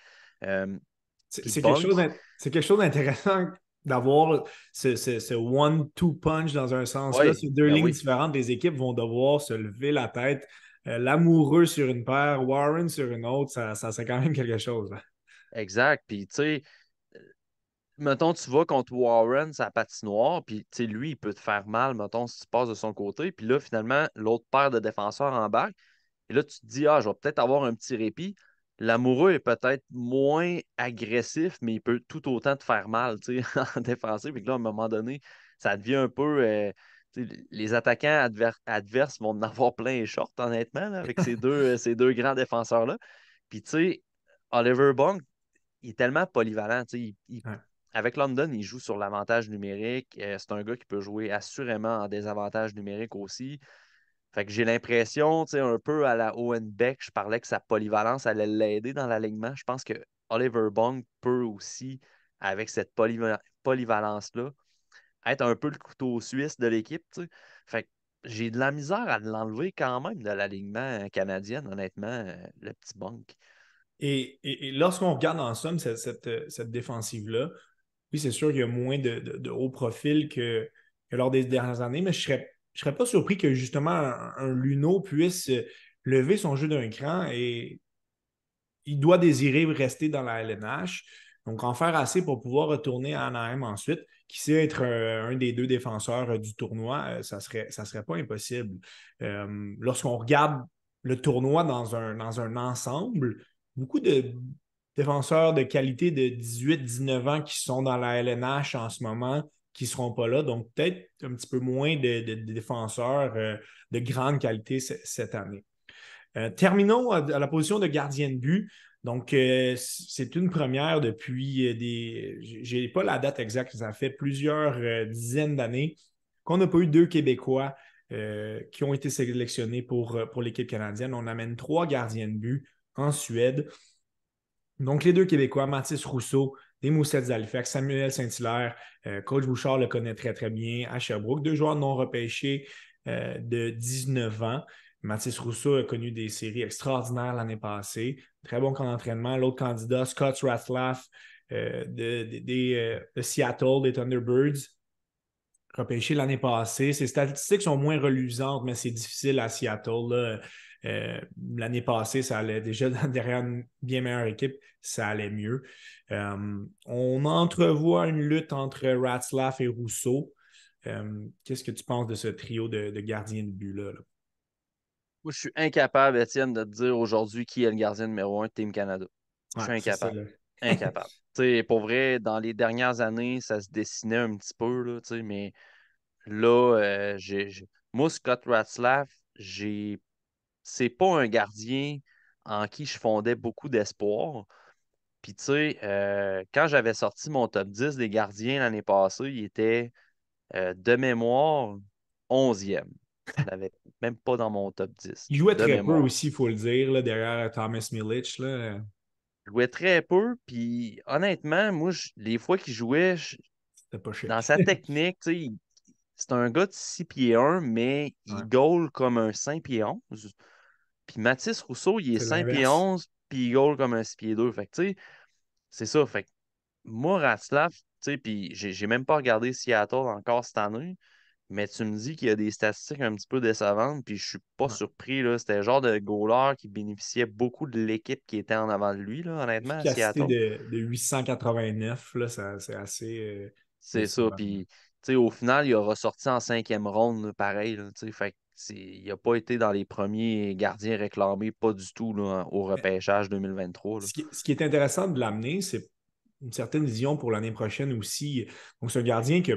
c'est quelque, chose d'intéressant d'avoir ce, one-two punch dans un sens. là deux ben lignes différentes des équipes vont devoir se lever la tête. L'amoureux sur une paire, Warren sur une autre, ça, ça c'est quand même quelque chose. Exact. Puis, tu sais, mettons, tu vas contre Warren, sa patinoire, puis lui, il peut te faire mal, mettons, si tu passes de son côté. Puis là, finalement, l'autre paire de défenseurs embarque. Et là, tu te dis, ah, je vais peut-être avoir un petit répit. L'amoureux est peut-être moins agressif, mais il peut tout autant te faire mal <laughs> en défensif. Puis là, à un moment donné, ça devient un peu. Euh, les attaquants adverses vont en avoir plein les shorts, honnêtement, avec ces deux, ces deux grands défenseurs-là. Puis, tu sais, Oliver Bong, il est tellement polyvalent. Il, il, avec London, il joue sur l'avantage numérique. Euh, c'est un gars qui peut jouer assurément en désavantage numérique aussi. Fait que j'ai l'impression, tu sais, un peu à la Owen Beck, je parlais que sa polyvalence allait l'aider dans l'alignement. Je pense que Oliver Bong peut aussi, avec cette polyvalence-là, être un peu le couteau suisse de l'équipe. Fait que j'ai de la misère à l'enlever quand même de l'alignement canadien, honnêtement, euh, le petit Bong. Et, lorsqu'on regarde en somme cette défensive-là, oui, c'est sûr qu'il y a moins de, haut profil que, lors des dernières années, mais je ne serais, je serais pas surpris que justement un, Luno puisse lever son jeu d'un cran et il doit désirer rester dans la LNH. Donc, en faire assez pour pouvoir retourner à Anaheim ensuite, qui sait être euh, un des deux défenseurs euh, du tournoi, euh, ça ne serait, ça serait pas impossible. Lorsqu'on regarde le tournoi dans un, dans un ensemble, beaucoup de, défenseurs de qualité de 18-19 ans qui sont dans la LNH en ce moment qui ne seront pas là. Donc, peut-être un petit peu moins de, défenseurs euh, de grande qualité cette année. Euh, terminons à, la position de gardien de but. Donc, euh, c'est une première depuis des. Je n'ai pas la date exacte, ça fait plusieurs dizaines d'années qu'on n'a pas eu deux Québécois qui ont été sélectionnés pour, pour l'équipe canadienne. On amène trois gardiens de but en Suède. Donc, les deux Québécois, Mathis Rousseau, des Moussettes d'Halifax, Samuel Saint-Hilaire, euh, Coach Bouchard le connaît très, très bien à Sherbrooke, deux joueurs non repêchés euh, de 19 ans. Mathis Rousseau a connu des séries extraordinaires l'année passée. Très bon camp d'entraînement. L'autre candidat, Scott Rathlaff euh, de, Seattle, des Thunderbirds. repêché l'année passée. Ses statistiques sont moins reluisantes, mais c'est difficile à Seattle. Euh, l'année passée, ça allait déjà <laughs> derrière une bien meilleure équipe, ça allait mieux. Euh, on entrevoit une lutte entre Ratzlaff et Rousseau. Euh, qu'est-ce que tu penses de ce trio de, gardiens de but-là? Moi, je suis incapable, Étienne, de te dire aujourd'hui qui est le gardien numéro un de Team Canada. Je suis incapable. <laughs> incapable. pour vrai, dans les dernières années, ça se dessinait un petit peu, là, mais là, moi, Scott Ratzlaff, j'ai c'est pas un gardien en qui je fondais beaucoup d'espoir. Puis, tu sais, euh, quand j'avais sorti mon top 10 des gardiens l'année passée, il était euh, de mémoire 11e. Je l'avais même pas dans mon top 10. Il jouait très peu aussi, il faut le dire, là, derrière Thomas Milic. Là. Il jouait très peu, puis honnêtement, moi, les fois qu'il jouait, pas dans sa <laughs> technique, c'est un gars de 6 pieds 1, mais il goal comme un 5 pieds 11. Puis Mathis Rousseau, il est, 5 pieds 11, puis il goal comme un 6 pieds 2. Fait que, tu sais, c'est ça. Fait que moi, Ratslav, tu sais, puis j'ai même pas regardé Seattle encore cette année, mais tu me dis qu'il y a des statistiques un petit peu décevantes, puis je suis pas surpris. C'était le genre de goaler qui bénéficiait beaucoup de l'équipe qui était en avant de lui, là, honnêtement, à Seattle. De, de 889, là, c'est assez. Euh, c'est ça. Puis, au final, il a ressorti en cinquième ronde, pareil. Là, fait il n'a pas été dans les premiers gardiens réclamés, pas du tout là, au repêchage 2023. Ce qui, est intéressant de l'amener, c'est une certaine vision pour l'année prochaine aussi. Donc, c'est un gardien qui,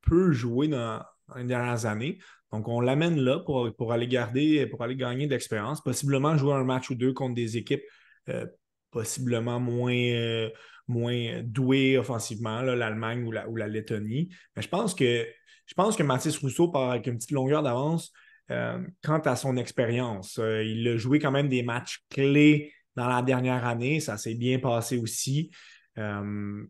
peut jouer dans, les dernières années. Donc, on l'amène là pour, pour, aller garder, pour aller gagner de l'expérience, possiblement jouer un match ou deux contre des équipes euh, possiblement moins, euh, moins douées offensivement, l'Allemagne ou la, ou la Lettonie. Mais je pense que je pense que Mathis Rousseau part avec une petite longueur d'avance euh, quant à son expérience. Euh, il a joué quand même des matchs clés dans la dernière année. Ça s'est bien passé aussi. Euh,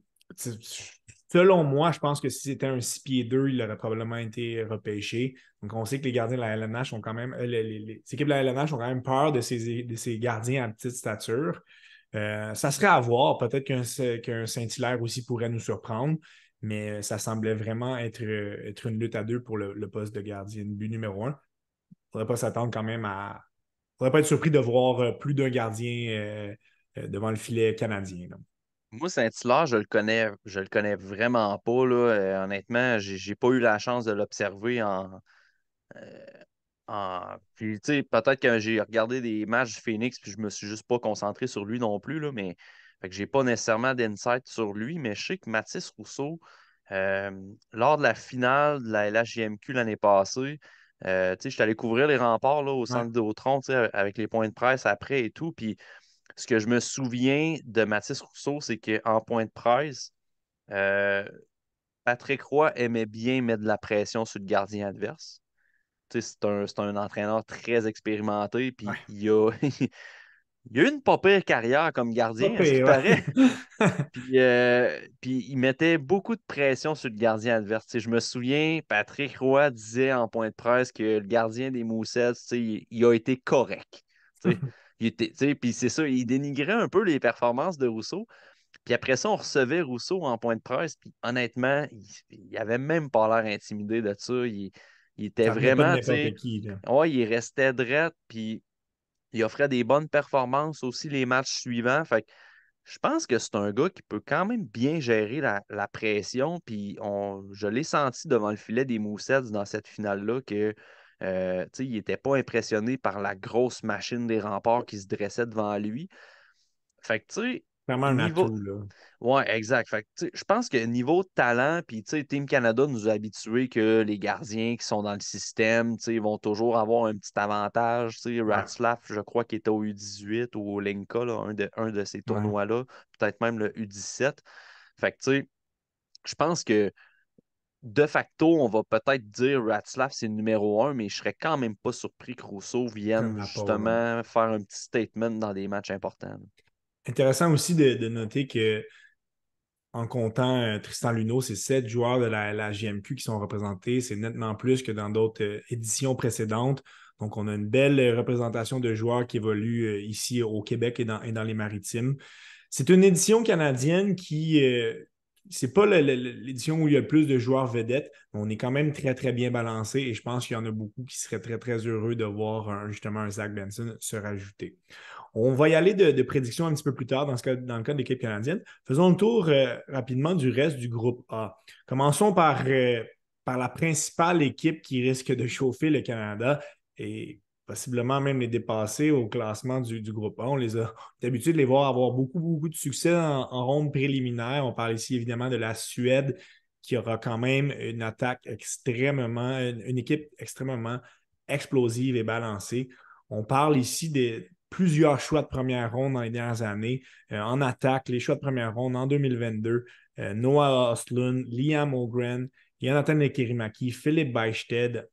selon moi, je pense que si c'était un 6 pieds 2, il aurait probablement été repêché. Donc, on sait que les gardiens de la LNH ont quand même, les, équipes de la LNH ont quand même peur de ces, de ces gardiens à petite stature. Ça serait à voir. Peut-être qu'un Saint-Hilaire aussi pourrait nous surprendre mais ça semblait vraiment être, être une lutte à deux pour le, poste de gardien de but numéro un. Il ne faudrait pas s'attendre quand même à. Il ne faudrait pas être surpris de voir euh, plus d'un gardien euh, euh, devant le filet canadien. Moi, Saint-Hilaire, je le connais, je le connais vraiment pas. Là. honnêtement, j'ai pas eu la chance de l'observer en. Puis, tu sais, peut-être que j'ai regardé des matchs du Phoenix, puis je me suis juste pas concentré sur lui non plus, là, mais fait que j'ai pas nécessairement d'insight sur lui, mais je sais que Mathis Rousseau, euh, lors de la finale de la LHJMQ l'année passée, euh, je suis allé couvrir les remparts là, au centre d'Autron avec les points de presse après et tout. Puis ce que je me souviens de Mathis Rousseau, c'est qu'en point de presse, euh, Patrick Roy aimait bien mettre de la pression sur le gardien adverse. C'est un, un, entraîneur très expérimenté, puis il a, <laughs> Il a eu une pas pire carrière comme gardien, ce qui paraît. Euh, puis, il mettait beaucoup de pression sur le gardien adverse. je me souviens, Patrick Roy disait en point de presse que le gardien des Moussets, il, il, a été correct. <laughs> puis c'est ça, il dénigrait un peu les performances de Rousseau. Puis après ça, on recevait Rousseau en point de presse. Puis honnêtement, il, il avait même pas l'air intimidé de ça. Il, était vraiment. Ouais, il restait droit. Puis il offrait des bonnes performances aussi les matchs suivants. Fait je pense que c'est un gars qui peut quand même bien gérer la, pression. Puis on, je l'ai senti devant le filet des Moussets dans cette finale-là que euh, il n'était pas impressionné par la grosse machine des remparts qui se dressait devant lui. Fait que, tu sais, Vraiment un atout, là. Oui, exact. je pense que niveau talent, puis Team Canada nous a habitués que les gardiens qui sont dans le système vont toujours avoir un petit avantage. Ratzlaff, je crois qu'il était au U18 ou au Linka, un, de, un de ces tournois-là, peut-être même le U17. Fait que, je pense que de facto, on va peut-être dire Ratzlaff, c'est le numéro un, mais je serais quand même pas surpris que Rousseau vienne justement faire un petit statement dans des matchs importants. Intéressant aussi de, noter que en comptant euh, Tristan Luneau, c'est sept joueurs de la, GMQ qui sont représentés. C'est nettement plus que dans d'autres euh, éditions précédentes. Donc, on a une belle représentation de joueurs qui évoluent euh, ici au Québec et dans, les Maritimes. C'est une édition canadienne qui, c'est pas l'édition où il y a le plus de joueurs vedettes, mais on est quand même très, très bien balancé et je pense qu'il y en a beaucoup qui seraient très, très heureux de voir justement un Zach Benson se rajouter. On va y aller de, prédictions un petit peu plus tard dans, le cas de l'équipe canadienne. Faisons le tour euh, rapidement du reste du groupe A. Commençons par, euh, par la principale équipe qui risque de chauffer le Canada et possiblement même les dépasser au classement du, groupe A. On les a habitués de les voir avoir beaucoup, beaucoup de succès en, ronde préliminaire. On parle ici évidemment de la Suède qui aura quand même une attaque extrêmement, une équipe extrêmement explosive et balancée. On parle ici des, plusieurs choix de première ronde dans les dernières années. Euh, en attaque, les choix de première ronde en 2022, euh, Noah Ostlund, Liam Ogren, Jonathan Lekerimaki, Philippe Beisted.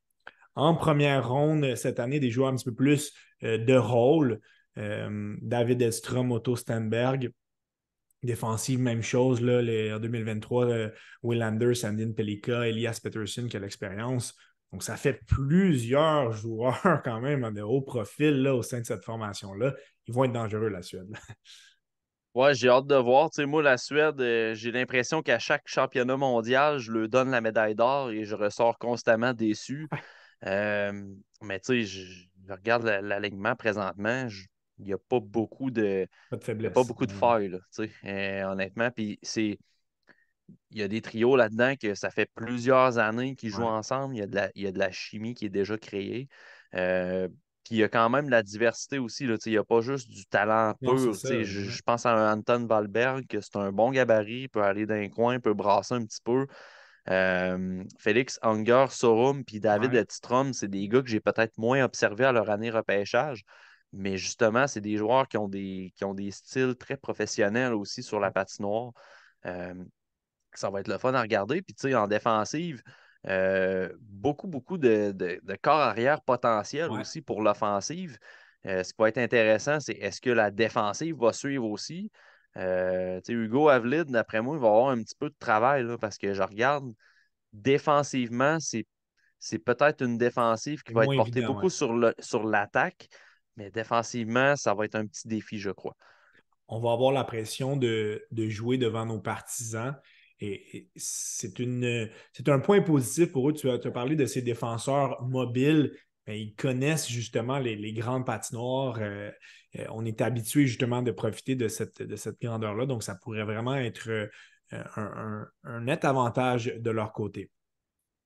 En première ronde cette année, des joueurs un petit peu plus euh, de rôle. David Edstrom, Otto Stenberg. Défensive, même chose. Là, en 2023, Will Anders, Andin Pelika, Elias Peterson qui a l'expérience. Donc, ça fait plusieurs <laughs> joueurs quand même de haut profil là, au sein de cette formation-là. Ils vont être dangereux, la Suède. Ouais, j'ai hâte de voir. Tu sais, moi, la Suède, euh, j'ai l'impression qu'à chaque championnat mondial, je leur donne la médaille d'or et je ressors constamment déçu. Euh, mais tu sais, je, regarde l'alignement présentement. il n'y a pas beaucoup de. Pas de faiblesse. Pas beaucoup de failles, euh, honnêtement. Puis c'est il y a des trios là-dedans que ça fait plusieurs années qu'ils jouent ensemble. Il y, a de la, il y, a de la, chimie qui est déjà créée. Euh, puis il y a quand même de la diversité aussi. Là. Il n'y a pas juste du talent pur. je, pense à un Anton Valberg, que c'est un bon gabarit, il peut aller d'un coin, il peut brasser un petit peu. Euh, Félix Unger, Sorum, puis David ouais. c'est des gars que j'ai peut-être moins observés à leur année repêchage. Mais justement, c'est des joueurs qui ont des, qui ont des styles très professionnels aussi sur la patinoire. Euh, ça va être le fun à regarder. Puis, tu sais, en défensive, euh, beaucoup, beaucoup de, corps arrière potentiel aussi pour l'offensive. Euh, ce qui va être intéressant, c'est est-ce que la défensive va suivre aussi? Euh, Hugo Avlid, d'après moi, il va avoir un petit peu de travail là, parce que je regarde défensivement, c'est, peut-être une défensive qui va être portée beaucoup sur l'attaque, mais défensivement, ça va être un petit défi, je crois. On va avoir la pression de, de jouer devant nos partisans. Et, c'est un point positif pour eux. Tu as, parlé de ces défenseurs mobiles. ils connaissent justement les, grandes patinoires. Euh, euh, on est habitué justement de profiter de cette, de cette grandeur-là. Donc, ça pourrait vraiment être euh, un, net avantage de leur côté.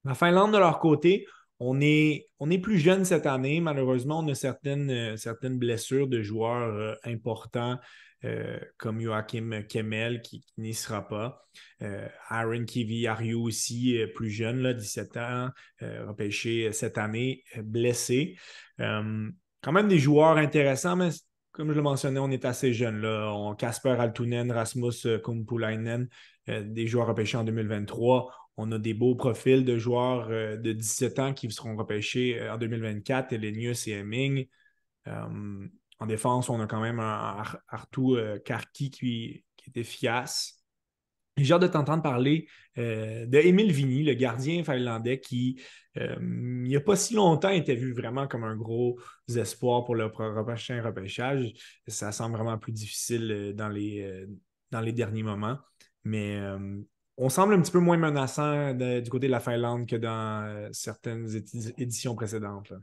La Finlande, de leur côté, on est, on est plus jeune cette année. Malheureusement, on a certaines, certaines blessures de joueurs importants. Euh, comme Joachim Kemmel qui, n'y sera pas. Euh, Aaron Kivi Ariou aussi, euh, plus jeune, là, 17 ans, repêché cette année, blessé. quand même des joueurs intéressants, mais comme je le mentionnais, on est assez jeune. Kasper Altunen, Rasmus Kumpulainen, des joueurs repêchés en 2023. On a des beaux profils de joueurs de 17 ans qui seront repêchés en 2024, Elenius et Hemming. En défense, on a quand même un Artou euh, Karki qui, est efficace. J'ai hâte de t'entendre parler euh, de Vigny, le gardien finlandais qui, euh, il n'y a pas si longtemps, était vu vraiment comme un gros espoir pour le prochain repêchage. Ça semble vraiment plus difficile dans les, dans les derniers moments. Mais on semble un petit peu moins menaçant du côté de la Finlande que dans certaines éditions précédentes.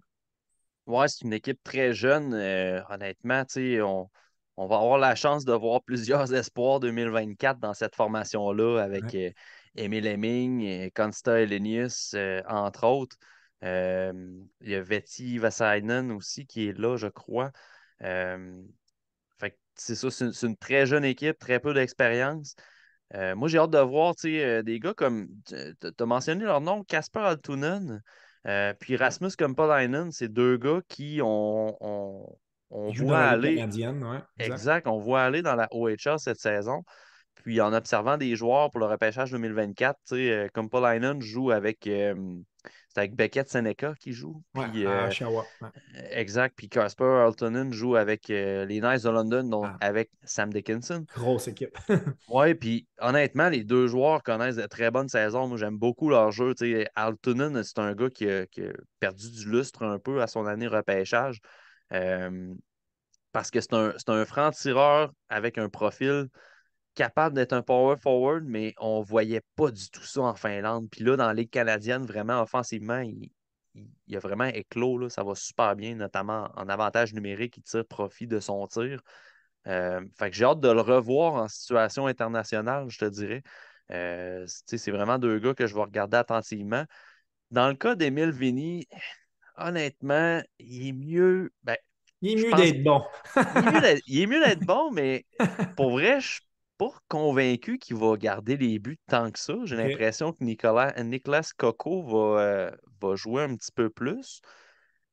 Ouais, c'est une équipe très jeune. Euh, honnêtement, on, on va avoir la chance de voir <laughs> plusieurs espoirs 2024 dans cette formation-là avec euh, Emile Hemming, et Consta Elenius, euh, entre autres. il y a Vetty Vasainen aussi qui est là, je crois. c'est ça, c'est une, très jeune équipe, très peu d'expérience. moi, j'ai hâte de voir des gars comme. Tu as mentionné leur nom, Casper Altunen. Euh, puis Rasmus Kumpalainen, c'est deux gars qui ont, on, on voit aller. exact. on voit aller dans la OHL cette saison. Puis en observant des joueurs pour le repêchage 2024, tu sais, euh, Kumpalainen joue avec. Euh, avec Beckett Seneca qui joue. Puis, à Exact. Puis Casper Altonen joue avec les Knights de London, donc ah. avec Sam Dickinson. Grosse équipe. <laughs> oui, puis honnêtement, les deux joueurs connaissent de très bonnes saisons. Moi, j'aime beaucoup leur jeu. Altonen, c'est un gars qui a, perdu du lustre un peu à son année repêchage. parce que c'est un, un franc-tireur avec un profil capable d'être un power forward, mais on ne voyait pas du tout ça en Finlande. Puis là, dans la Ligue canadienne, vraiment offensivement, il, il, a vraiment éclos. Là, ça va super bien, notamment en avantage numérique. Il tire profit de son tir. Euh, fait que j'ai hâte de le revoir en situation internationale, je te dirais. Euh, c'est vraiment deux gars que je vais regarder attentivement. Dans le cas d'Emile Vini, honnêtement, il est mieux. Ben, il est mieux d'être bon. <laughs> il est mieux d'être bon, mais pour vrai, je pas convaincu qu'il va garder les buts tant que ça. J'ai l'impression que Nicolas, Nicolas Coco va, euh, va jouer un petit peu plus.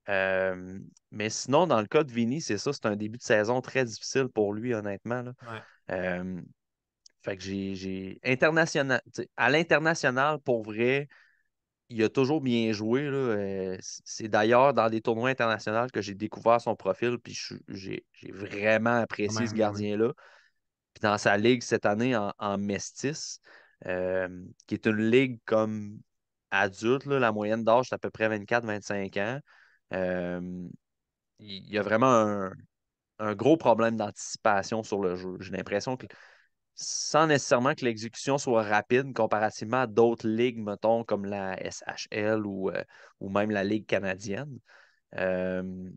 Euh, mais sinon, dans le cas de Vini, c'est ça, c'est un début de saison très difficile pour lui, honnêtement. Euh, fait que j'ai international. À l'international, pour vrai, il a toujours bien joué. C'est d'ailleurs dans des tournois internationaux que j'ai découvert son profil, puis j'ai vraiment apprécié ce gardien-là. Dans sa ligue cette année en, Mestis, qui est une ligue comme adulte, la moyenne d'âge, c'est à peu près 24-25 ans. Euh, il y a vraiment un, gros problème d'anticipation sur le jeu. J'ai l'impression que sans nécessairement que l'exécution soit rapide comparativement à d'autres ligues, mettons, comme la SHL ou, euh, ou même la Ligue canadienne. Euh,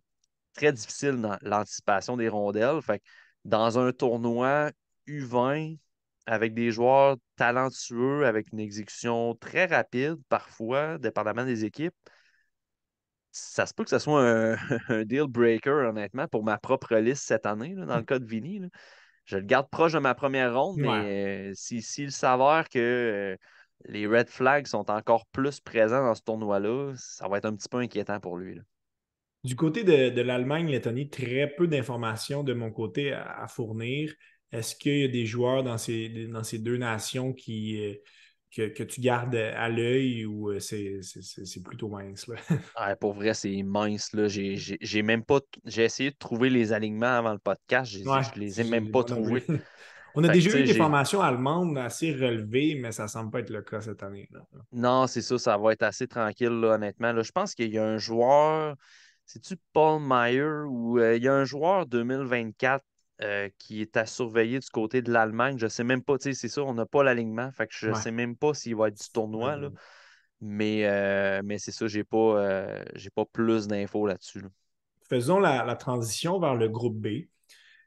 très difficile dans l'anticipation des rondelles. Fait dans un tournoi U20 avec des joueurs talentueux, avec une exécution très rapide, parfois, dépendamment des équipes, ça se peut que ce soit un, <laughs> deal breaker, honnêtement, pour ma propre liste cette année, dans le cas de Vini. Je le garde proche de ma première ronde, mais euh, s'il s'avère que euh, les red flags sont encore plus présents dans ce tournoi-là, ça va être un petit peu inquiétant pour lui. Du côté de, l'Allemagne, Lettonie, très peu d'informations de mon côté à, fournir. Est-ce qu'il y a des joueurs dans ces, dans ces deux nations qui, euh, que, tu gardes à l'œil ou euh, c'est plutôt mince? Là? <laughs> pour vrai, c'est mince. J'ai même pas. J'ai essayé de trouver les alignements avant le podcast. Je ne les ai même pas trouvés. <laughs> On a déjà eu des formations allemandes assez relevées, mais ça ne semble pas être le cas cette année. Là. Non, c'est ça, ça va être assez tranquille, honnêtement. je pense qu'il y a un joueur, c'est-tu Paul Meyer ou euh, il y a un joueur 2024 euh, qui est à surveiller du côté de l'Allemagne. Je ne sais même pas, c'est ça, on n'a pas l'alignement, fait que je ne sais même pas s'il va être du tournoi. Mais, euh, mais c'est ça, je n'ai pas, euh, pas plus d'infos là-dessus. Faisons la, transition vers le groupe B.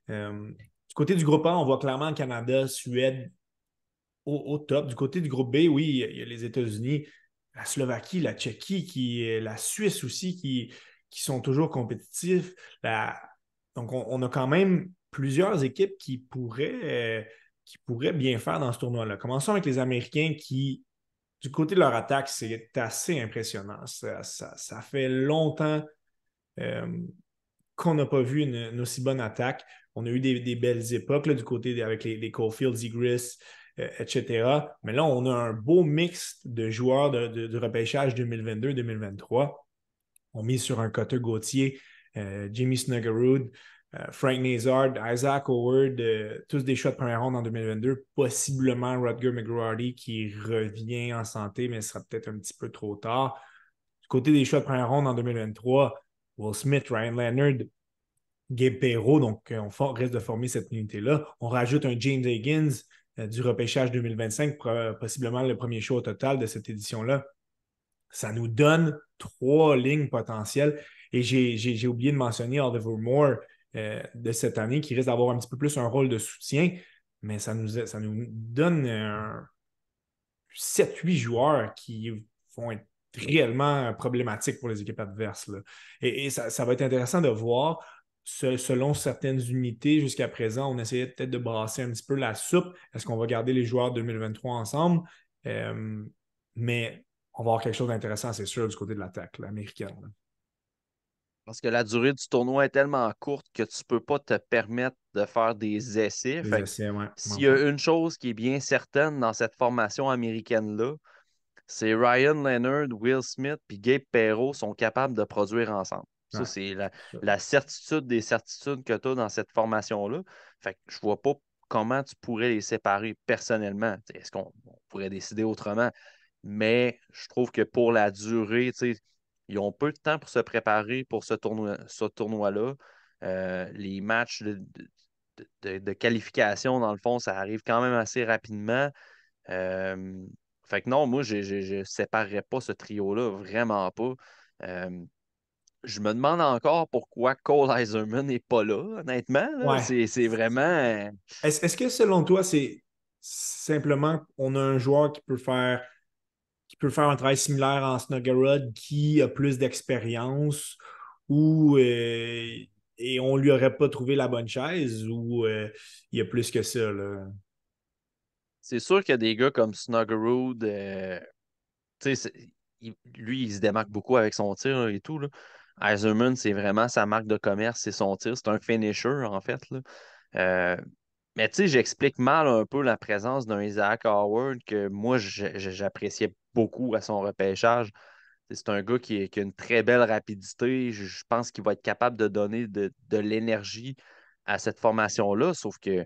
du côté du groupe A, on voit clairement Canada, Suède au, top. Du côté du groupe B, oui, il y a les États-Unis, la Slovaquie, la Tchéquie, qui, la Suisse aussi, qui, qui sont toujours compétitifs. Donc, on, a quand même plusieurs équipes qui pourraient, euh, qui pourraient bien faire dans ce tournoi-là. Commençons avec les Américains qui, du côté de leur attaque, c'est assez impressionnant. Ça, fait longtemps euh, qu'on n'a pas vu une, aussi bonne attaque. On a eu des, belles époques du côté avec les, les Zigris, euh, etc. Mais là, on a un beau mix de joueurs de, repêchage 2022-2023. On mise sur un Cotter Gauthier, Jimmy Snuggerud, Frank Nazard, Isaac Howard, euh, tous des choix de première ronde en 2022. Possiblement Rutger McGrady qui revient en santé, mais ce sera peut-être un petit peu trop tard. Du côté des choix de première ronde en 2023, Will Smith, Ryan Leonard, Gabe Perrault, donc euh, on reste de former cette unité-là. On rajoute un James Higgins du repêchage 2025, possiblement le premier choix au total de cette édition-là. Ça nous donne trois lignes potentielles. Et j'ai oublié de mentionner Oliver Moore, euh, de cette année qui risque d'avoir un petit peu plus un rôle de soutien, mais ça nous, ça nous donne 7-8 joueurs qui vont être réellement problématiques pour les équipes adverses. Et, ça, va être intéressant de voir. selon certaines unités, jusqu'à présent, on essayait peut-être de brasser un petit peu la soupe. Est-ce qu'on va garder les joueurs 2023 ensemble? Euh, mais on va avoir quelque chose d'intéressant, c'est sûr, du côté de l'attaque américaine. Parce que la durée du tournoi est tellement courte que tu ne peux pas te permettre de faire des essais. S'il y a une chose qui est bien certaine dans cette formation américaine-là, c'est Ryan Leonard, Will Smith et Gabe Perrault sont capables de produire ensemble. Ça, c'est la, certitude des certitudes que tu as dans cette formation-là. Fait que je vois pas comment tu pourrais les séparer personnellement. Est-ce qu'on pourrait décider autrement? Mais je trouve que pour la durée, tu sais, ils ont peu de temps pour se préparer pour ce tournoi-là. Ce tournoi. Euh, les matchs de, qualification, dans le fond, ça arrive quand même assez rapidement. Euh, fait que non, moi, je ne séparerais pas ce trio-là, vraiment pas. Euh, je me demande encore pourquoi Cole Eiserman n'est pas là, honnêtement. C'est vraiment. Est-ce que selon toi, c'est simplement on a un joueur qui peut faire qui peut faire un travail similaire en Snuggerud qui a plus d'expérience ou et on lui aurait pas trouvé la bonne chaise ou il y a plus que ça? C'est sûr qu'il y a des gars comme Snuggerud, euh, lui, il se démarque beaucoup avec son tir et tout. Là. C'est vraiment sa marque de commerce, c'est son tir. C'est un finisher, en fait. Là. Euh, mais tu sais, j'explique mal un peu la présence d'un Isaac Howard que moi, j'appréciais beaucoup à son repêchage. C'est un gars qui, a une très belle rapidité. Je, pense qu'il va être capable de donner de, de l'énergie à cette formation-là, sauf que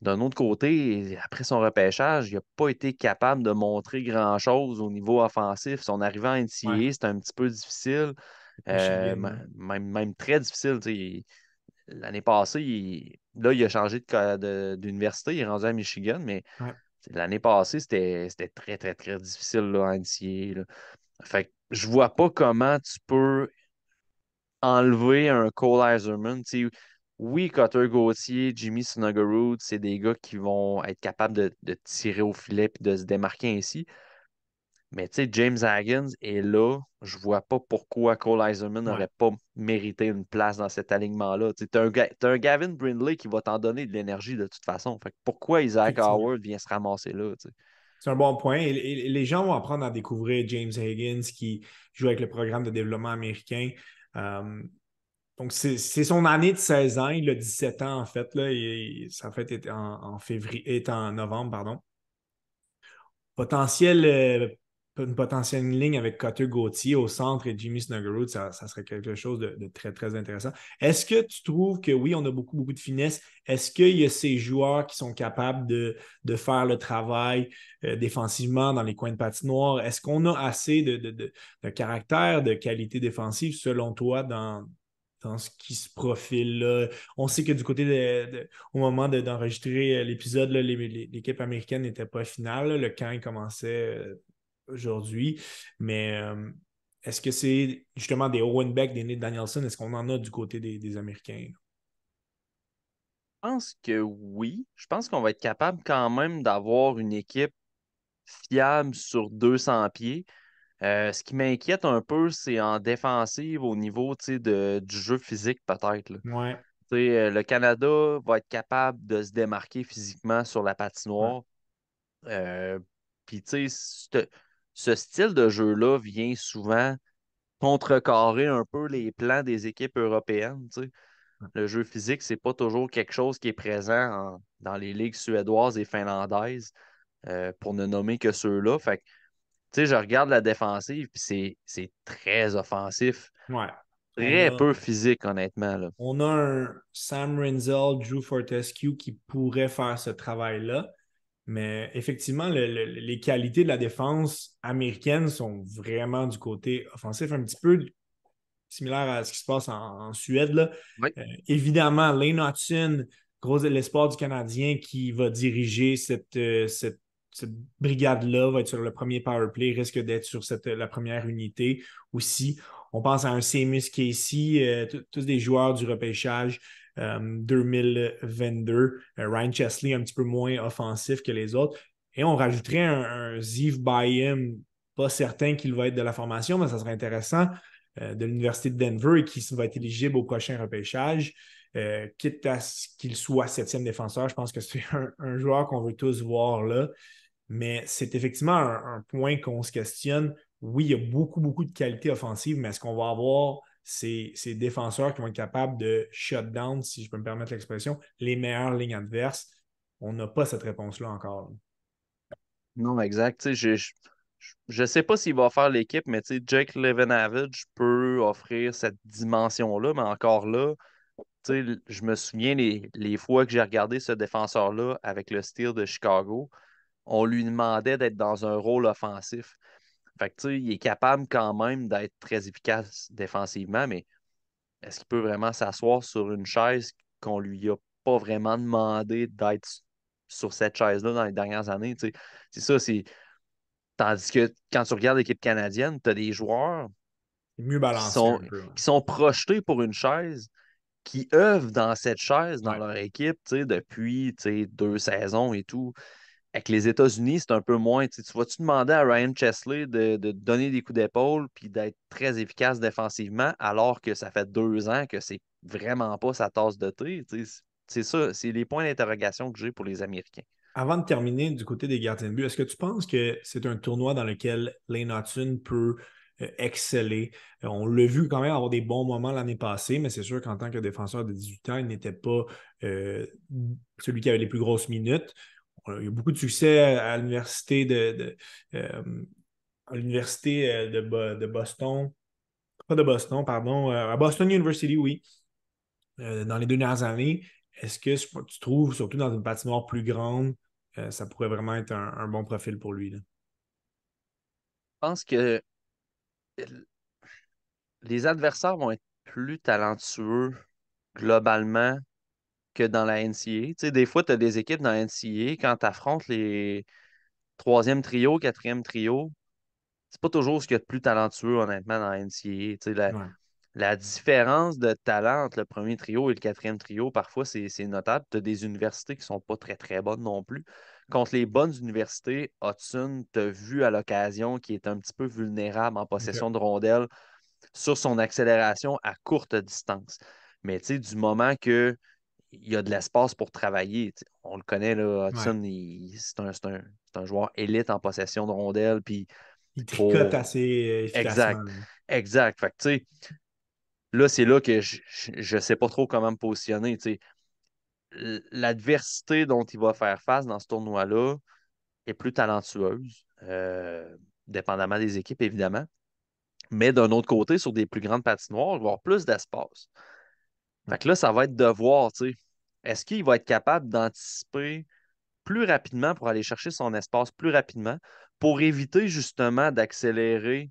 d'un autre côté, après son repêchage, il n'a pas été capable de montrer grand-chose au niveau offensif. Son arrivée en NCAA, c'était un petit peu difficile, euh, même, même, très difficile. L'année passée, il, là, il a changé d'université, il est rendu à Michigan, mais l'année passée, c'était très, très, très difficile là, en NCAA. Fait que je vois pas comment tu peux enlever un Cole Eiserman oui, Cutter Gauthier, Jimmy Snuggerud, c'est des gars qui vont être capables de, tirer au filet et de se démarquer ainsi. Mais tu sais, James Haggins est là. Je vois pas pourquoi Cole Eiserman n'aurait pas mérité une place dans cet alignement-là. Tu as, un Gavin Brindley qui va t'en donner de l'énergie de toute façon. Fait pourquoi Isaac Howard vient se ramasser là? C'est un bon point. Et, les gens vont apprendre à découvrir James Higgins qui joue avec le programme de développement américain. Euh, donc, c'est son année de 16 ans. Il a 17 ans, en fait. Là, et, sa fête est en, février, est en novembre, pardon. Potentiel, euh, une potentielle ligne avec Cutter Gauthier au centre et Jimmy Snuggerud, ça, serait quelque chose de, très, très intéressant. Est-ce que tu trouves que oui, on a beaucoup, beaucoup de finesse? Est-ce qu'il y a ces joueurs qui sont capables de, faire le travail euh, défensivement dans les coins de patinoire? Est-ce qu'on a assez de, de, caractère, de qualité défensive, selon toi, dans, dans ce qui se profile là? On sait que du côté de, au moment d'enregistrer euh, l'épisode, l'équipe américaine n'était pas finale. Le camp commençait euh, aujourd'hui. Mais euh, est-ce que c'est justement des Owen Beck, des Nate Danielson? Est-ce qu'on en a du côté des, Américains? Je pense que oui. Je pense qu'on va être capable quand même d'avoir une équipe fiable sur 200 pieds. Euh, ce qui m'inquiète un peu, c'est en défensive au niveau de, du jeu physique, peut-être. Ouais. Euh, le Canada va être capable de se démarquer physiquement sur la patinoire. Euh, puis, tu sais, ce style de jeu-là vient souvent contrecarrer un peu les plans des équipes européennes. Le jeu physique, c'est pas toujours quelque chose qui est présent dans les ligues suédoises et finlandaises, pour ne nommer que ceux-là. Fait je regarde la défensive, puis c'est très offensif. Ouais. Très peu physique, honnêtement. Là. On a un Sam Renzel, Drew Fortescue qui pourrait faire ce travail-là. Mais effectivement, les qualités de la défense américaine sont vraiment du côté offensif, un petit peu similaire à ce qui se passe en, Suède. Là. Euh, évidemment, Lane Hudson, gros l'espoir du Canadien qui va diriger cette, euh, cette cette brigade-là va être sur le premier power play, risque d'être sur cette, la première unité aussi. On pense à un Seamus Casey, euh, tous des joueurs du repêchage 2022. Euh, euh, Ryan Chesley un petit peu moins offensif que les autres. Et on rajouterait un, un Ziv Bayem, pas certain qu'il va être de la formation, mais ça serait intéressant, de l'Université de Denver et qui va être éligible au prochain repêchage. quitte à ce qu'il soit septième défenseur, je pense que c'est <laughs> un joueur qu'on veut tous voir là. Mais c'est effectivement un, point qu'on se questionne. Oui, il y a beaucoup, beaucoup de qualité offensive, mais est-ce qu'on va avoir ces, défenseurs qui vont être capables de shut down, si je peux me permettre l'expression, les meilleures lignes adverses? On n'a pas cette réponse-là encore. Non, exact. Je, je ne sais pas s'il va faire l'équipe, mais Jake Levenavage peut offrir cette dimension-là, mais encore là, je me souviens les, les fois que j'ai regardé ce défenseur-là avec le style de Chicago on lui demandait d'être dans un rôle offensif. Fait que, il est capable quand même d'être très efficace défensivement, mais est-ce qu'il peut vraiment s'asseoir sur une chaise qu'on lui a pas vraiment demandé d'être sur cette chaise-là dans les dernières années. C'est ça, c'est. Tandis que quand tu regardes l'équipe canadienne, tu as des joueurs mieux qui, sont, qui sont projetés pour une chaise, qui œuvrent dans cette chaise, dans leur équipe, depuis deux saisons et tout. Avec les États-Unis, c'est un peu moins. Tu vas-tu demander à Ryan Chesley de, donner des coups d'épaule puis d'être très efficace défensivement alors que ça fait deux ans que c'est vraiment pas sa tasse de thé? C'est ça, c'est les points d'interrogation que j'ai pour les Américains. Avant de terminer du côté des gardiens de but, est-ce que tu penses que c'est un tournoi dans lequel Lane peut euh, exceller? Euh, on l'a vu quand même avoir des bons moments l'année passée, mais c'est sûr qu'en tant que défenseur de 18 ans, il n'était pas euh, celui qui avait les plus grosses minutes. Il y a beaucoup de succès à, l'université de, à l'université de, de, Boston. Pas de Boston, pardon. À Boston University, oui. dans les deux dernières années. Est-ce que tu trouves, surtout dans une patinoire plus grande, ça pourrait vraiment être un, bon profil pour lui? Je pense que les adversaires vont être plus talentueux globalement que dans la NCA. Tu sais, des fois, tu as des équipes dans la NCA, quand tu affrontes les troisième trio, quatrième trio, c'est pas toujours ce qu'il y a de plus talentueux, honnêtement, dans la NCA. Tu sais, la, la, différence de talent entre le premier trio et le quatrième trio, parfois, c'est notable. Tu as des universités qui sont pas très, très bonnes non plus. Contre les bonnes universités, Hudson, tu as vu à l'occasion qui est un petit peu vulnérable en possession de rondelles sur son accélération à courte distance. Mais tu sais, du moment que il y a de l'espace pour travailler. On le connaît, là, Hudson, c'est un, un, joueur élite en possession de rondelles. Puis il tricote assez euh, efficacement. Exact. Exact. Fait que, là, c'est là que je ne sais pas trop comment me positionner. L'adversité dont il va faire face dans ce tournoi-là est plus talentueuse, euh, dépendamment des équipes, évidemment. Mais d'un autre côté, sur des plus grandes patinoires, il va y avoir plus d'espace. Fait que là, ça va être de voir, tu sais, est-ce qu'il va être capable d'anticiper plus rapidement pour aller chercher son espace plus rapidement pour éviter justement d'accélérer?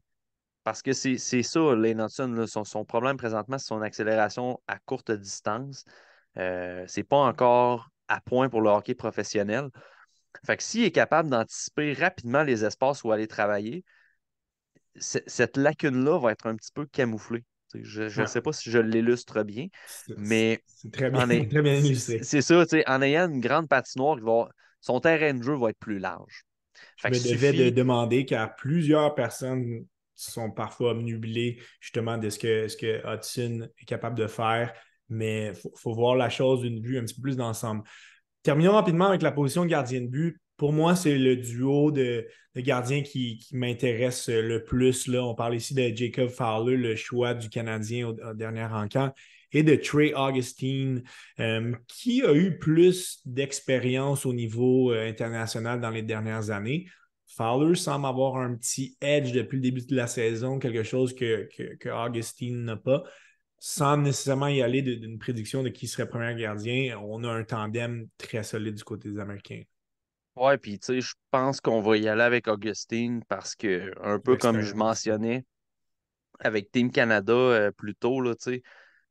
Parce que c'est ça, Lane Hudson, son, son, problème présentement, c'est son accélération à courte distance. Euh, c'est pas encore à point pour le hockey professionnel. Fait que s'il est capable d'anticiper rapidement les espaces où aller travailler, cette lacune-là va être un petit peu camouflée. Je ne sais pas si je l'illustre bien, mais. C'est très bien, <laughs> très bien illustré. C'est ça, en ayant une grande patinoire, son terrain de jeu va être plus large. je me devais de demander car plusieurs personnes sont parfois obnubilées justement de ce que, ce que Hudson est capable de faire, mais il faut, voir la chose d'une vue un petit peu plus d'ensemble. Terminons rapidement avec la position de gardien de but pour moi, c'est le duo de, gardiens qui, m'intéresse le plus. Là. On parle ici de Jacob Fowler, le choix du Canadien au, dernier encamp, et de Trey Augustine, euh, qui a eu plus d'expérience au niveau euh, international dans les dernières années. Fowler semble avoir un petit edge depuis le début de la saison, quelque chose que, que, Augustine n'a pas. Sans nécessairement y aller d'une prédiction de qui serait premier gardien, on a un tandem très solide du côté des Américains. Ouais, puis tu sais, je pense qu'on va y aller avec Augustine parce que, un peu comme je mentionnais avec Team Canada euh, plus tôt, là,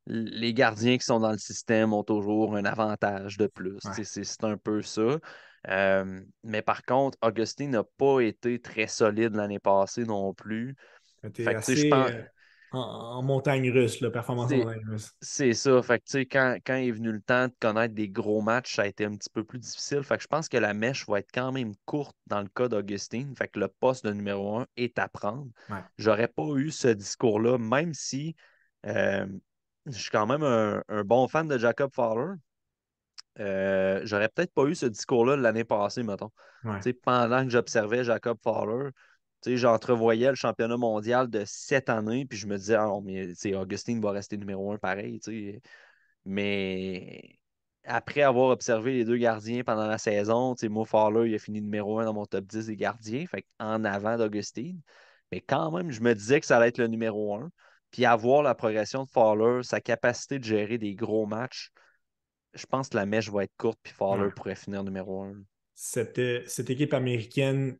les gardiens qui sont dans le système ont toujours un avantage de plus. C'est un peu ça. Euh, mais par contre, Augustine n'a pas été très solide l'année passée non plus. Fait je pense... En, montagne russe, la performance en montagne russe. C'est ça. Fait que, quand, quand est venu le temps de connaître des gros matchs, ça a été un petit peu plus difficile. Fait que je pense que la mèche va être quand même courte dans le cas d'Augustine. Fait que le poste de numéro un est à prendre. J'aurais pas eu ce discours-là, même si euh, je suis quand même un, bon fan de Jacob Fowler. Euh, j'aurais peut-être pas eu ce discours-là l'année passée, mettons. Pendant que j'observais Jacob Fowler, j'entrevoyais le championnat mondial de cette année, puis je me disais, ah, mais Augustine va rester numéro un pareil. Mais après avoir observé les deux gardiens pendant la saison, Mo Fowler, il a fini numéro un dans mon top 10 des gardiens, fait en avant d'Augustine. Mais quand même, je me disais que ça allait être le numéro un. Puis avoir la progression de Fowler, sa capacité de gérer des gros matchs, je pense que la mèche va être courte, puis Fowler pourrait finir numéro un. Cette, cette équipe américaine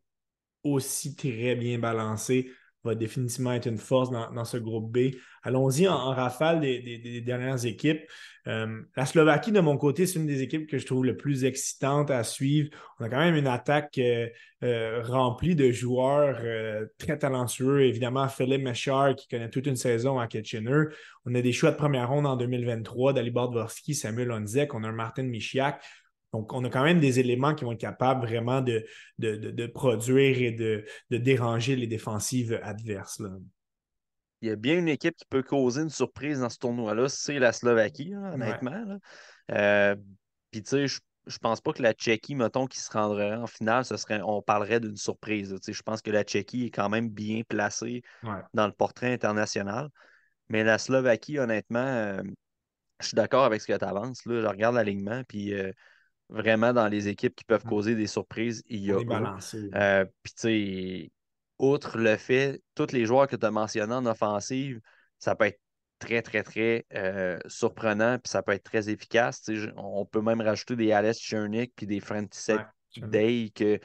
aussi très bien balancé. va définitivement être une force dans, ce groupe B. Allons-y en, rafale des, dernières équipes. Euh, la Slovaquie, de mon côté, c'est une des équipes que je trouve le plus excitante à suivre. On a quand même une attaque euh, euh, remplie de joueurs très talentueux. Évidemment, Philippe Mechard, qui connaît toute une saison à Kitchener. On a des choix de première ronde en 2023, Dalibor Dvorsky, Samuel Onzek. On a un Martin Michiak. Donc, on a quand même des éléments qui vont être capables vraiment de, de, produire et de, déranger les défensives adverses. Il y a bien une équipe qui peut causer une surprise dans ce tournoi-là, c'est la Slovaquie, honnêtement. Euh, puis, tu sais, je ne pense pas que la Tchéquie, mettons, qui se rendrait en finale, ce serait, on parlerait d'une surprise. Je pense que la Tchéquie est quand même bien placée dans le portrait international. Mais la Slovaquie, honnêtement, euh, je suis d'accord avec ce que tu avances. Je regarde l'alignement, puis euh, vraiment dans les équipes qui peuvent mm. causer des surprises, il y a. Euh, puis, tu sais, outre le fait, tous les joueurs que tu as mentionnés en offensive, ça peut être très, très, très euh, surprenant, puis ça peut être très efficace. on peut même rajouter des Alice Chernick puis des Frantisek Day, que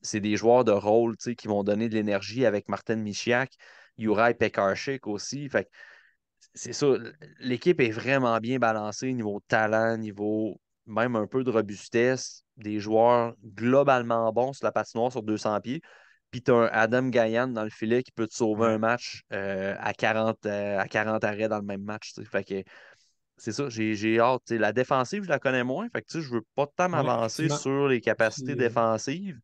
c'est des joueurs de rôle qui vont donner de l'énergie avec Martin Michiak, Juraj Pekarchik aussi. Fait c'est ça, l'équipe est vraiment bien balancée niveau talent, niveau même un peu de robustesse, des joueurs globalement bons sur la patinoire sur 200 pieds. Puis tu as un Adam Gayan dans le filet qui peut te sauver un match euh, à, 40, euh, à 40 arrêts dans le même match. Fait que c'est ça, j'ai hâte. la défensive, je la connais moins. Fait que je veux pas tant m'avancer sur les capacités défensives.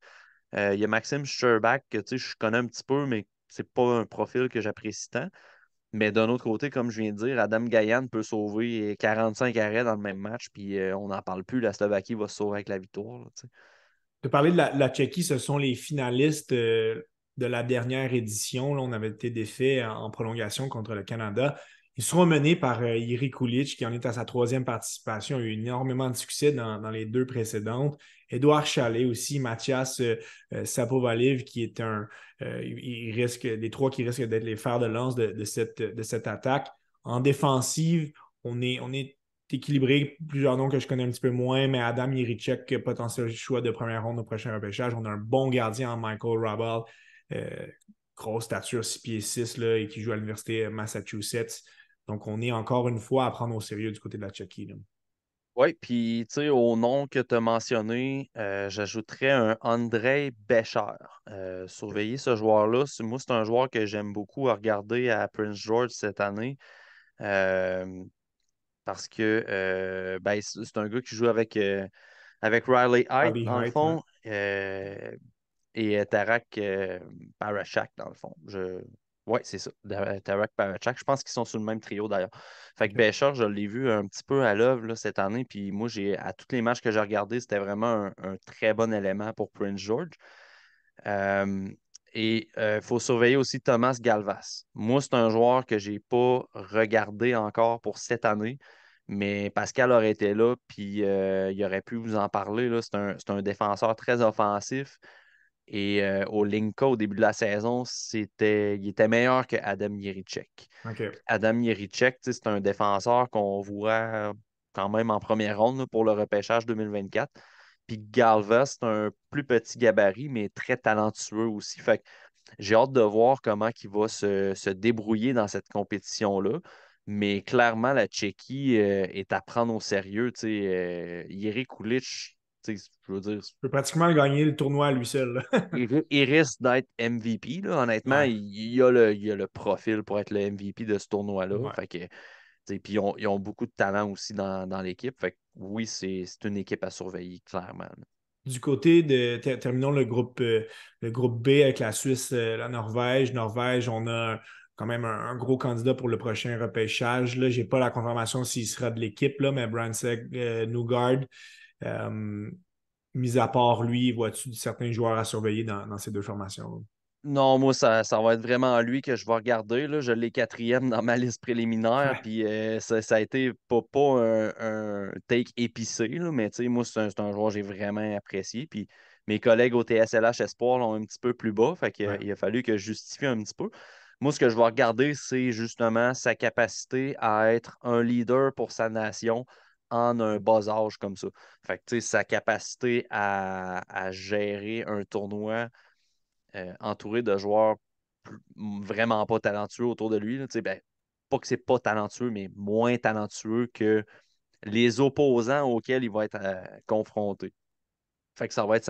Euh, il y a Maxime Scherbach que je connais un petit peu, mais c'est pas un profil que j'apprécie tant. Mais d'un autre côté, comme je viens de dire, Adam Gayan peut sauver 45 arrêts dans le même match, puis euh, on n'en parle plus. La Slovaquie va se sauver avec la victoire. tu parler de la, Tchéquie, ce sont les finalistes euh, de la dernière édition. Là, on avait été défait en prolongation contre le Canada. Ils seront menés par euh, Iri Kulic, qui en est à sa troisième participation. A eu énormément de succès dans, les deux précédentes. Édouard Chalet aussi, Mathias euh, euh, Sapovaliv, qui est un. il risque, les trois qui risquent d'être les fers de lance de, cette, de cette attaque. En défensive, on est, on est équilibré. Plusieurs noms que je connais un petit peu moins, mais Adam Yerichek, potentiel choix de première ronde au prochain repêchage. On a un bon gardien en Michael Rabel, grosse stature 6 pieds 6 là, et qui joue à l'Université Massachusetts. Donc, on est encore une fois à prendre au sérieux du côté de la Tchéquie. Oui, puis tu sais, au nom que tu as mentionné, euh, j'ajouterais un André Bécher. Euh, surveiller ce joueur-là. Moi, c'est un joueur que j'aime beaucoup à regarder à Prince George cette année. Euh, parce que ben, c'est un gars qui joue avec, avec Riley Hyde, dans le fond. et Tarak Parachak, dans le fond. Je, oui, c'est ça. Tarek Parachak. Je pense qu'ils sont sur le même trio d'ailleurs. Fait que Bécher, je l'ai vu un petit peu à l'œuvre cette année. Puis moi, j'ai à tous les matchs que j'ai regardés, c'était vraiment un, très bon élément pour Prince George. et il euh, faut surveiller aussi Thomas Galvas. Moi, c'est un joueur que je n'ai pas regardé encore pour cette année. Mais Pascal aurait été là, puis euh, il aurait pu vous en parler. C'est un, un, défenseur très offensif. Et euh, au Linka, au début de la saison, c'était, il était meilleur que Adam Yerichek. Adam Yerichek, c'est un défenseur qu'on voit quand même en première ronde pour le repêchage 2024. Puis Galva, c'est un plus petit gabarit, mais très talentueux aussi. Fait j'ai hâte de voir comment il va se, débrouiller dans cette compétition-là. Mais clairement, la Tchéquie euh, est à prendre au sérieux. Euh, Yeri Kulich, je veux dire. peut pratiquement gagner le tournoi à lui seul. <laughs> il, risque d'être MVP. Honnêtement, il, y a le, il a le profil pour être le MVP de ce tournoi-là. Fait puis ils ont, beaucoup de talent aussi dans, l'équipe. Fait oui, c'est une équipe à surveiller, clairement. Du côté de. Terminons le groupe, euh, le groupe B avec la Suisse, euh, la Norvège. Norvège, on a quand même un, gros candidat pour le prochain repêchage. Je n'ai pas la confirmation s'il sera de l'équipe, mais Bransek euh, Newgard euh, mis à part lui, vois-tu certains joueurs à surveiller dans, ces deux formations? Non, moi, ça, ça, va être vraiment lui que je vais regarder. Là. Je l'ai quatrième dans ma liste préliminaire. Puis euh, ça, a été pas, pas un, take épicé, là, mais moi, c'est un, joueur que j'ai vraiment apprécié. Puis mes collègues au TSLH Espoir l'ont un petit peu plus bas. Fait Il a fallu que je justifie un petit peu. Moi, ce que je vais regarder, c'est justement sa capacité à être un leader pour sa nation en un bas âge comme ça. Fait que, sa capacité à, gérer un tournoi euh, entouré de joueurs vraiment pas talentueux autour de lui. ben, pas que c'est pas talentueux, mais moins talentueux que les opposants auxquels il va être euh, confronté. Fait que ça va être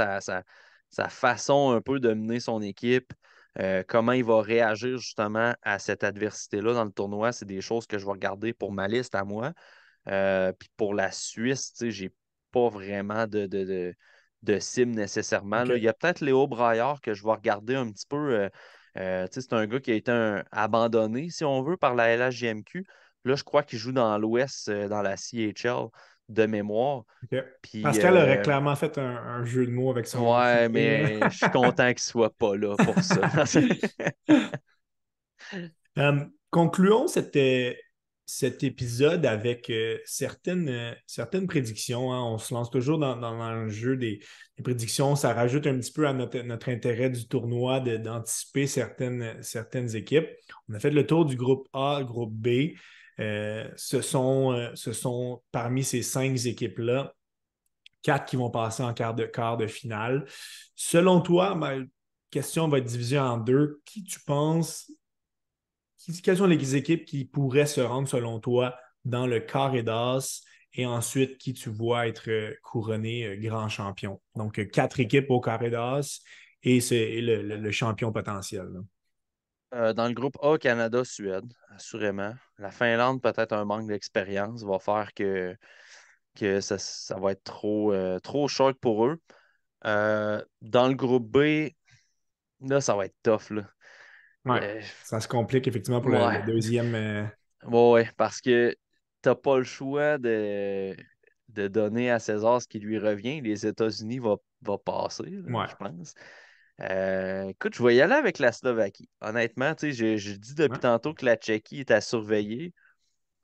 sa, façon un peu de mener son équipe, euh, comment il va réagir justement à cette adversité-là dans le tournoi. C'est des choses que je vais regarder pour ma liste à moi. Euh, puis pour la Suisse, j'ai pas vraiment de, de, de, cible nécessairement. Il y a peut-être Léo Braillard que je vais regarder un petit peu. c'est un gars qui a été abandonné, si on veut, par la LHJMQ. Là, je crois qu'il joue dans l'Ouest, euh, dans la CHL de mémoire. Pascal aurait euh, clairement fait un, jeu de mots avec son. Ouais, mais je suis content qu'il soit pas là pour ça. <laughs> Euh, concluons cet, cet épisode avec certaines, certaines prédictions. Hein. On se lance toujours dans, le jeu des, prédictions. Ça rajoute un petit peu à notre, intérêt du tournoi d'anticiper certaines, équipes. On a fait le tour du groupe A, groupe B. Euh, ce, sont, euh, ce sont parmi ces cinq équipes-là, quatre qui vont passer en quart de, quart de finale. Selon toi, ma question va être divisée en deux. Qui tu penses, quelles sont les équipes qui pourraient se rendre, selon toi, dans le carré d'as et ensuite qui tu vois être euh, couronné grand champion? Donc, quatre équipes au carré d'as et c'est le, champion potentiel. Euh, dans le groupe A, Canada, Suède, assurément. La Finlande, peut-être un manque d'expérience, va faire que, que ça, va être trop, euh, trop pour eux. Euh, dans le groupe B, là, ça va être tough. Là. Ça se complique effectivement pour le, deuxième. Oui, parce que tu n'as pas le choix de, de donner à César ce qui lui revient. Les États-Unis vont va passer, je pense. Euh, écoute, je vais y aller avec la Slovaquie. Honnêtement, tu sais, je, dis depuis tantôt que la Tchéquie est à surveiller.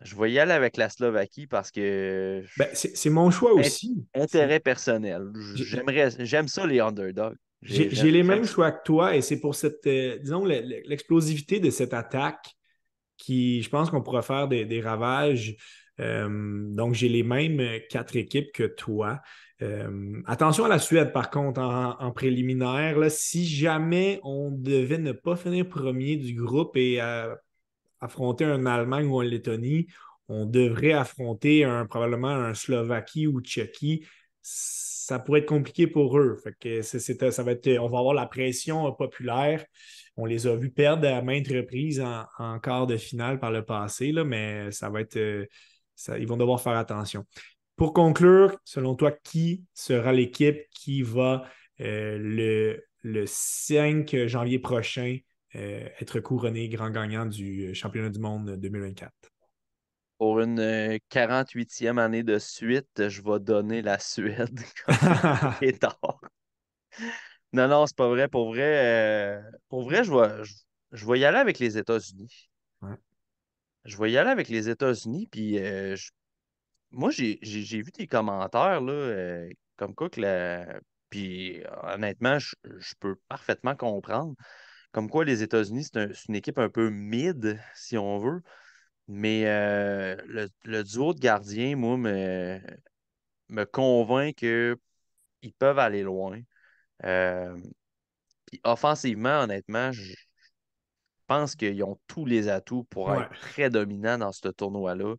Je vais y aller avec la Slovaquie parce que. Ben, c'est mon choix aussi. Intérêt personnel. J'aimerais, j'aime ça, les underdogs. J'ai les mêmes choix que toi et c'est pour cette, euh, disons, l'explosivité de cette attaque qui, je pense qu'on pourra faire des, ravages. Euh, donc, j'ai les mêmes quatre équipes que toi. Euh, attention à la Suède, par contre, en, préliminaire. si jamais on devait ne pas finir premier du groupe et euh, affronter un Allemagne ou un Lettonie, on devrait affronter un, probablement un Slovaquie ou Tchéquie. Ça pourrait être compliqué pour eux. que ça va être, on va avoir la pression populaire. On les a vus perdre à maintes reprises en, quart de finale par le passé, là, mais ça va être. Euh, ils vont devoir faire attention. Pour conclure, selon toi, qui sera l'équipe qui va euh, le, le, 5 janvier prochain euh, être couronné grand gagnant du championnat du monde 2024? Pour une 48e année de suite, je vais donner la Suède. <laughs> <laughs> non, non, c'est pas vrai. Pour vrai, pour vrai je, vais, je, vais y aller avec les États-Unis. Je vais y aller avec les États-Unis, puis je moi, j'ai vu des commentaires là, euh, comme quoi que la. Puis honnêtement, je, peux parfaitement comprendre. Comme quoi les États-Unis, c'est une équipe un peu mid, si on veut. Mais euh, le, duo de gardiens, moi, me, me convainc qu'ils peuvent aller loin. Euh, puis offensivement, honnêtement, je pense qu'ils ont tous les atouts pour être très dominants dans ce tournoi-là.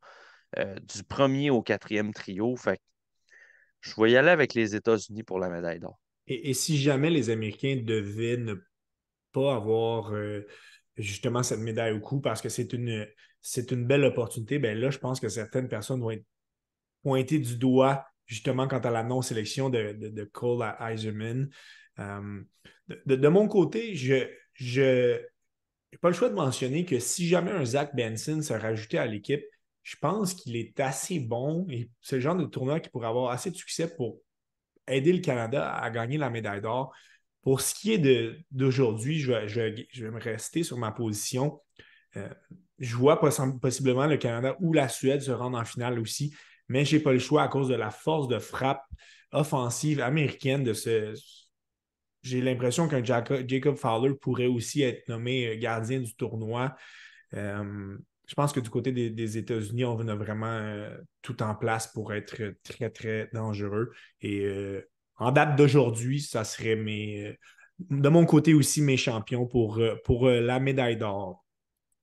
Euh, du premier au quatrième trio. Fait je vais y aller avec les États-Unis pour la médaille d'or. Et, si jamais les Américains devaient ne pas avoir justement cette médaille au cou parce que c'est une, belle opportunité, ben là, je pense que certaines personnes vont être pointées du doigt justement quant à la non-sélection de, Cole Eiserman. Euh, de, mon côté, je n'ai pas le choix de mentionner que si jamais un Zach Benson se rajoutait à l'équipe, je pense qu'il est assez bon et c'est le genre de tournoi qui pourrait avoir assez de succès pour aider le Canada à gagner la médaille d'or. Pour ce qui est d'aujourd'hui, je vais, je, vais, me rester sur ma position. Euh, je vois possiblement le Canada ou la Suède se rendre en finale aussi, mais je n'ai pas le choix à cause de la force de frappe offensive américaine de ce. J'ai l'impression qu'un Jacob Fowler pourrait aussi être nommé gardien du tournoi. Euh, je pense que du côté des, États-Unis, on a vraiment euh, tout en place pour être très, très dangereux. Et euh, en date d'aujourd'hui, ça serait mes, de mon côté aussi mes champions pour, pour la médaille d'or.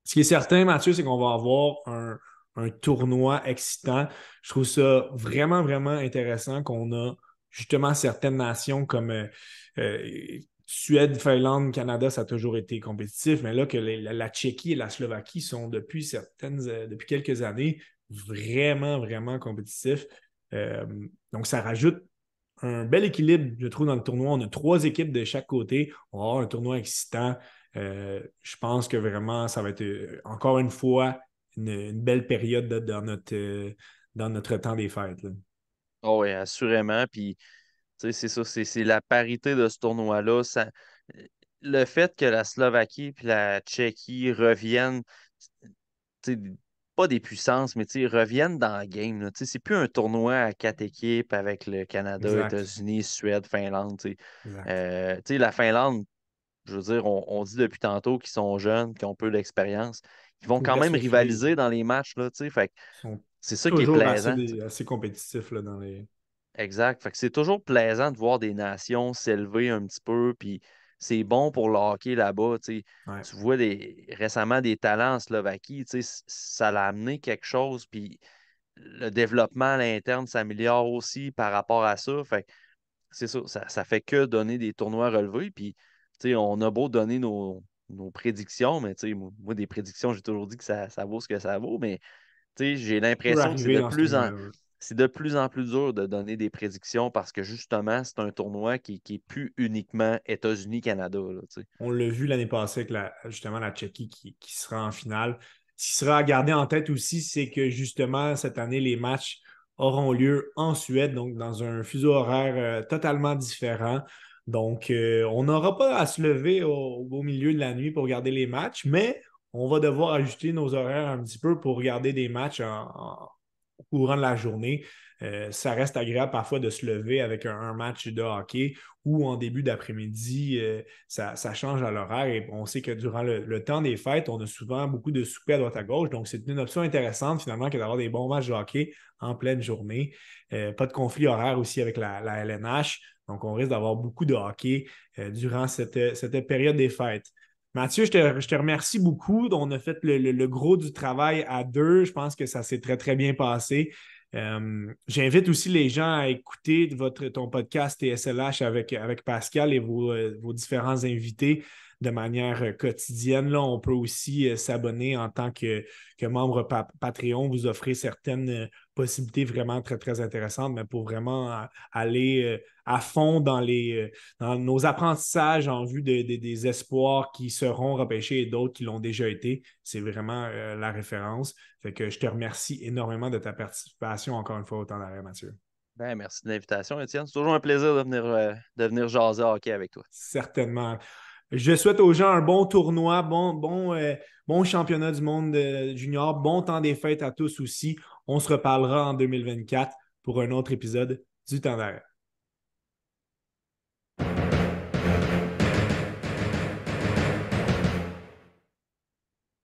Ce qui est certain, Mathieu, c'est qu'on va avoir un, un tournoi excitant. Je trouve ça vraiment, vraiment intéressant qu'on a justement certaines nations comme euh, euh, Suède, Finlande, Canada, ça a toujours été compétitif, mais là que la, Tchéquie et la Slovaquie sont depuis certaines, euh, depuis quelques années vraiment, vraiment compétitifs. donc, ça rajoute un bel équilibre, je trouve, dans le tournoi. On a trois équipes de chaque côté. On va avoir un tournoi excitant. je pense que vraiment, ça va être encore une fois une, belle période dans, notre, euh, dans notre temps des fêtes. Oh oui, assurément. Puis, c'est ça, c'est la parité de ce tournoi-là. Le fait que la Slovaquie et la Tchéquie reviennent, pas des puissances, mais reviennent dans la game. C'est plus un tournoi à quatre équipes avec le Canada, États-Unis, Suède, Finlande. Euh, la Finlande, je veux dire, on, on dit depuis tantôt qu'ils sont jeunes, qu'ils ont peu d'expérience. Ils vont quand même rivaliser dans les matchs. Là, fait c'est ça qui est plaisant. Assez, assez compétitif là, dans les. Exact. Fait que c'est toujours plaisant de voir des nations s'élever un petit peu. Puis c'est bon pour le hockey là-bas. Tu vois récemment des talents en Slovaquie. Ça l'a amené quelque chose. Puis le développement à l'interne s'améliore aussi par rapport à ça. Fait c'est ça, ça, ça. fait que donner des tournois relevés. Puis on a beau donner nos, nos prédictions, mais moi, des prédictions, j'ai toujours dit que ça, vaut ce que ça vaut, mais j'ai l'impression que c'est de, plus en, c'est de plus en plus dur de donner des prédictions parce que justement, c'est un tournoi qui, qui est plus uniquement États-Unis-Canada. On l'a vu l'année passée avec justement la Tchéquie qui, sera en finale. Ce qui sera à garder en tête aussi, c'est que justement, cette année, les matchs auront lieu en Suède, donc dans un fuseau horaire euh, totalement différent. Donc, euh, on n'aura pas à se lever au, milieu de la nuit pour regarder les matchs, mais on va devoir ajuster nos horaires un petit peu pour regarder des matchs au courant de la journée. Euh, ça reste agréable parfois de se lever avec un, match de hockey ou en début d'après-midi, euh, ça, change à l'horaire. Et on sait que durant le, temps des fêtes, on a souvent beaucoup de soupers à droite à gauche. Donc, c'est une option intéressante finalement que d'avoir des bons matchs de hockey en pleine journée. pas de conflit horaire aussi avec la, LNH. Donc, on risque d'avoir beaucoup de hockey euh, durant cette, période des fêtes. Mathieu, je te, remercie beaucoup. On a fait le, gros du travail à deux. Je pense que ça s'est très, très bien passé. Euh, j'invite aussi les gens à écouter votre, ton podcast TSLH avec, avec Pascal et vos, euh, vos différents invités de manière euh, quotidienne. Là, on peut aussi euh, s'abonner en tant que, que membre Patreon, vous offrez certaines euh, possibilités vraiment très, très intéressantes, mais pour vraiment aller à fond dans, les, dans nos apprentissages en vue des espoirs qui seront repêchés et d'autres qui l'ont déjà été. C'est vraiment la référence. Fait que je te remercie énormément de ta participation encore une fois au temps d'arrêt, Mathieu. Ben, merci de l'invitation, Étienne. C'est toujours un plaisir de venir, de venir jaser hockey avec toi. Certainement. Je souhaite aux gens un bon tournoi, bon, bon, euh, bon championnat du monde euh, junior, bon temps des fêtes à tous aussi. On se reparlera en 2024 pour un autre épisode du temps d'arrêt.